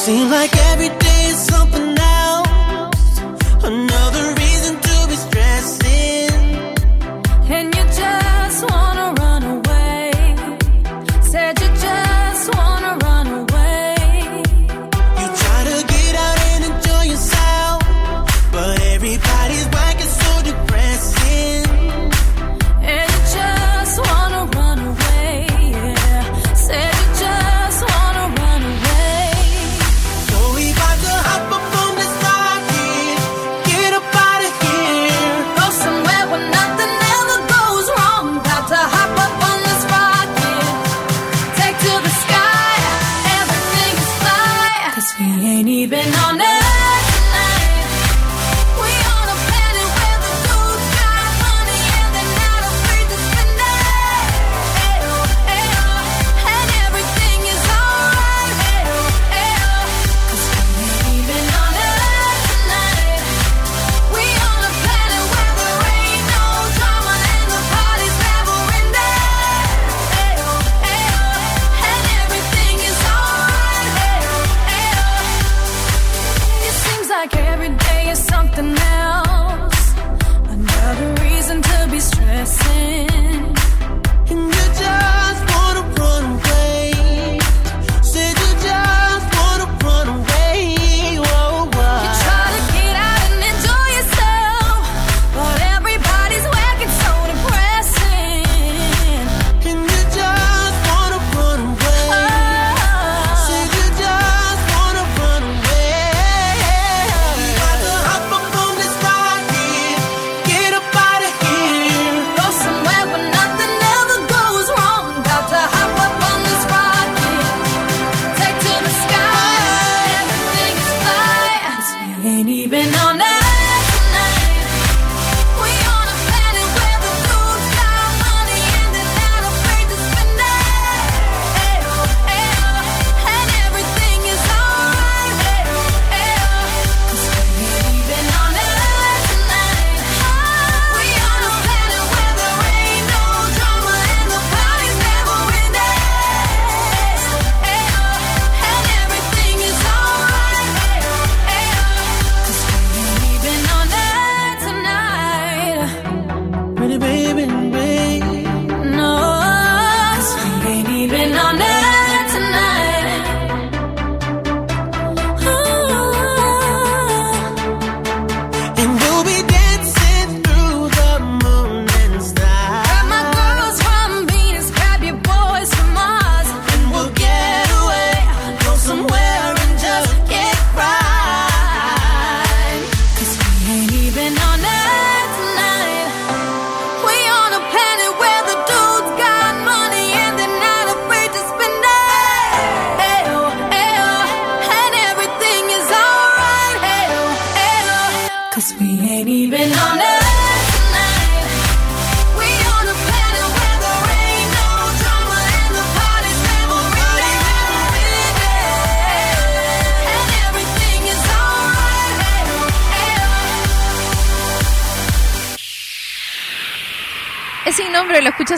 seem like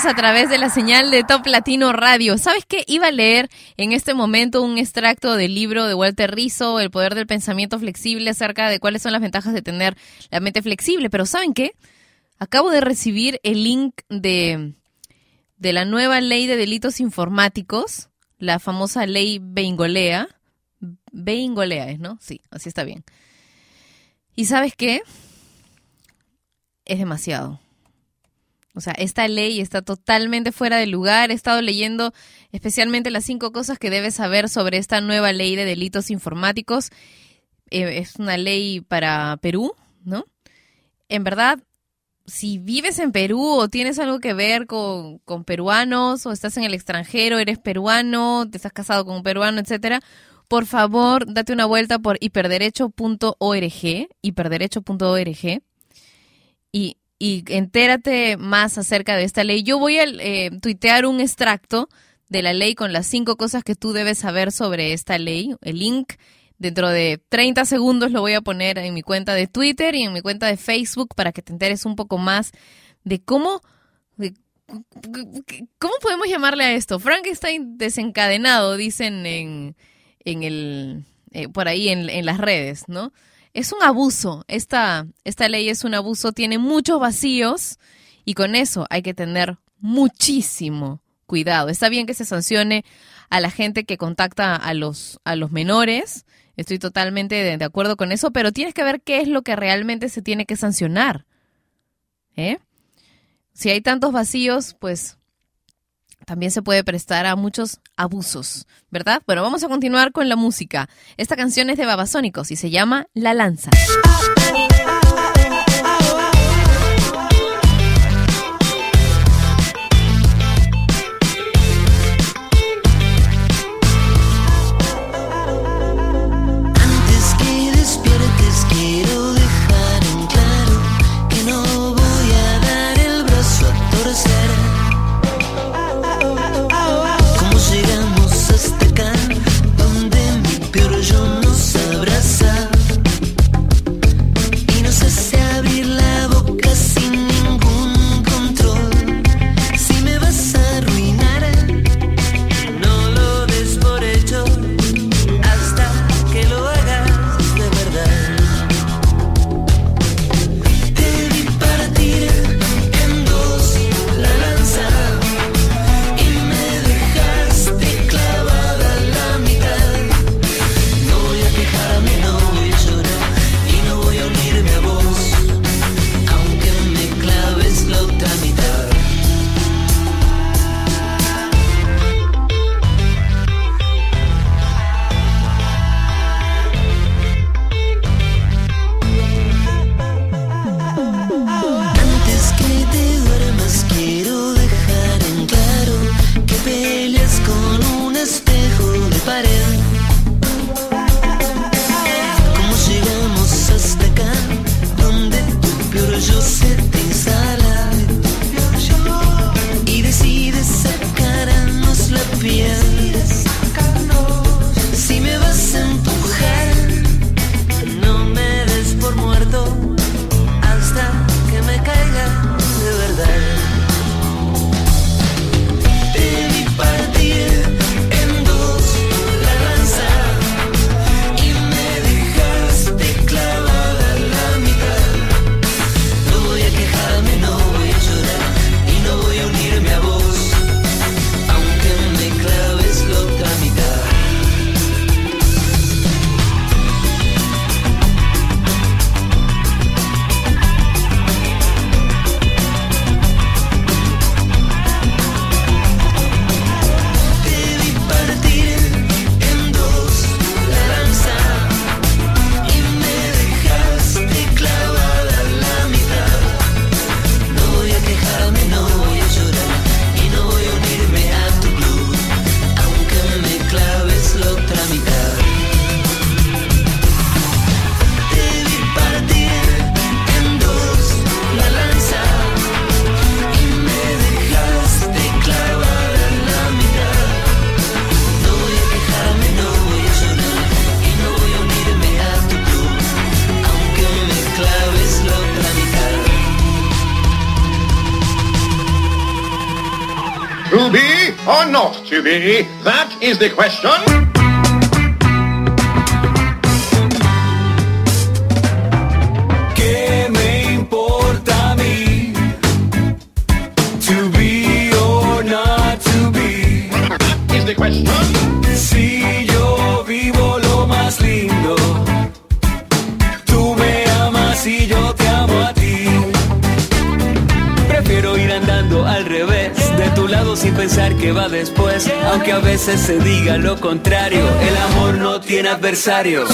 a través de la señal de Top Latino Radio. ¿Sabes qué? Iba a leer en este momento un extracto del libro de Walter Rizzo, El poder del pensamiento flexible, acerca de cuáles son las ventajas de tener la mente flexible. Pero ¿saben qué? Acabo de recibir el link de, de la nueva ley de delitos informáticos, la famosa ley Beingolea. Beingolea es, ¿no? Sí, así está bien. ¿Y sabes qué? Es demasiado. O sea, esta ley está totalmente fuera de lugar. He estado leyendo especialmente las cinco cosas que debes saber sobre esta nueva ley de delitos informáticos. Eh, es una ley para Perú, ¿no? En verdad, si vives en Perú o tienes algo que ver con, con peruanos o estás en el extranjero, eres peruano, te estás casado con un peruano, etcétera, por favor, date una vuelta por hiperderecho.org, hiperderecho.org y, y entérate más acerca de esta ley. Yo voy a eh, tuitear un extracto de la ley con las cinco cosas que tú debes saber sobre esta ley. El link dentro de 30 segundos lo voy a poner en mi cuenta de Twitter y en mi cuenta de Facebook para que te enteres un poco más de cómo... de ¿Cómo podemos llamarle a esto? Frankenstein desencadenado, dicen en, en el, eh, por ahí en, en las redes, ¿no? Es un abuso. Esta, esta ley es un abuso, tiene muchos vacíos y con eso hay que tener muchísimo cuidado. Está bien que se sancione a la gente que contacta a los, a los menores. Estoy totalmente de, de acuerdo con eso, pero tienes que ver qué es lo que realmente se tiene que sancionar. ¿Eh? Si hay tantos vacíos, pues también se puede prestar a muchos abusos, ¿verdad? Bueno, vamos a continuar con la música. Esta canción es de Babasónicos y se llama La Lanza. Be? That is the question. Adversario.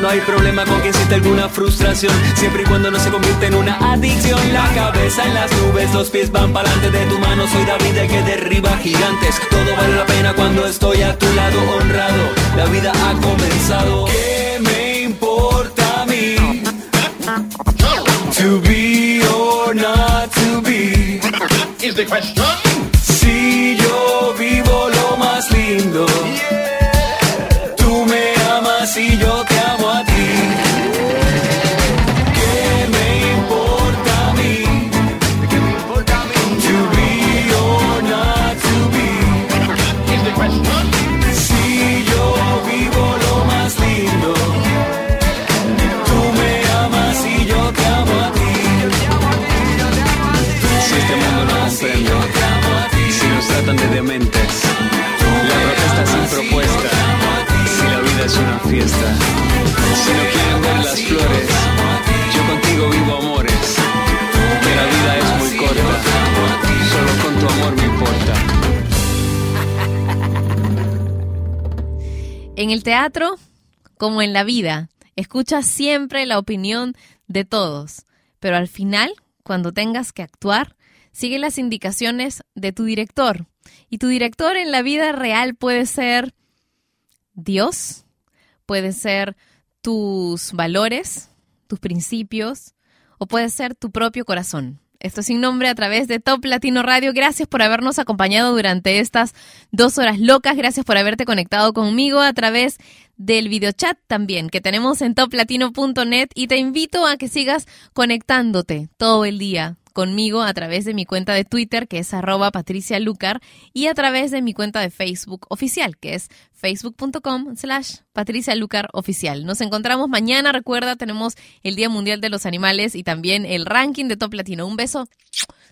No hay problema con que sienta alguna frustración Siempre y cuando no se convierta en una adicción La cabeza en las nubes, los pies van para adelante de tu mano Soy David el que derriba gigantes Todo vale la pena cuando estoy a tu lado honrado La vida ha comenzado ¿Qué me importa a mí? To be or not to be. Is the question. Como en la vida, escuchas siempre la opinión de todos, pero al final, cuando tengas que actuar, sigue las indicaciones de tu director. Y tu director en la vida real puede ser Dios, puede ser tus valores, tus principios, o puede ser tu propio corazón. Esto sin nombre a través de Top Latino Radio. Gracias por habernos acompañado durante estas dos horas locas. Gracias por haberte conectado conmigo a través del videochat también que tenemos en toplatino.net y te invito a que sigas conectándote todo el día conmigo a través de mi cuenta de Twitter, que es arroba patricialucar, y a través de mi cuenta de Facebook oficial, que es facebook.com slash patricialucaroficial. Nos encontramos mañana, recuerda, tenemos el Día Mundial de los Animales y también el ranking de Top Latino. Un beso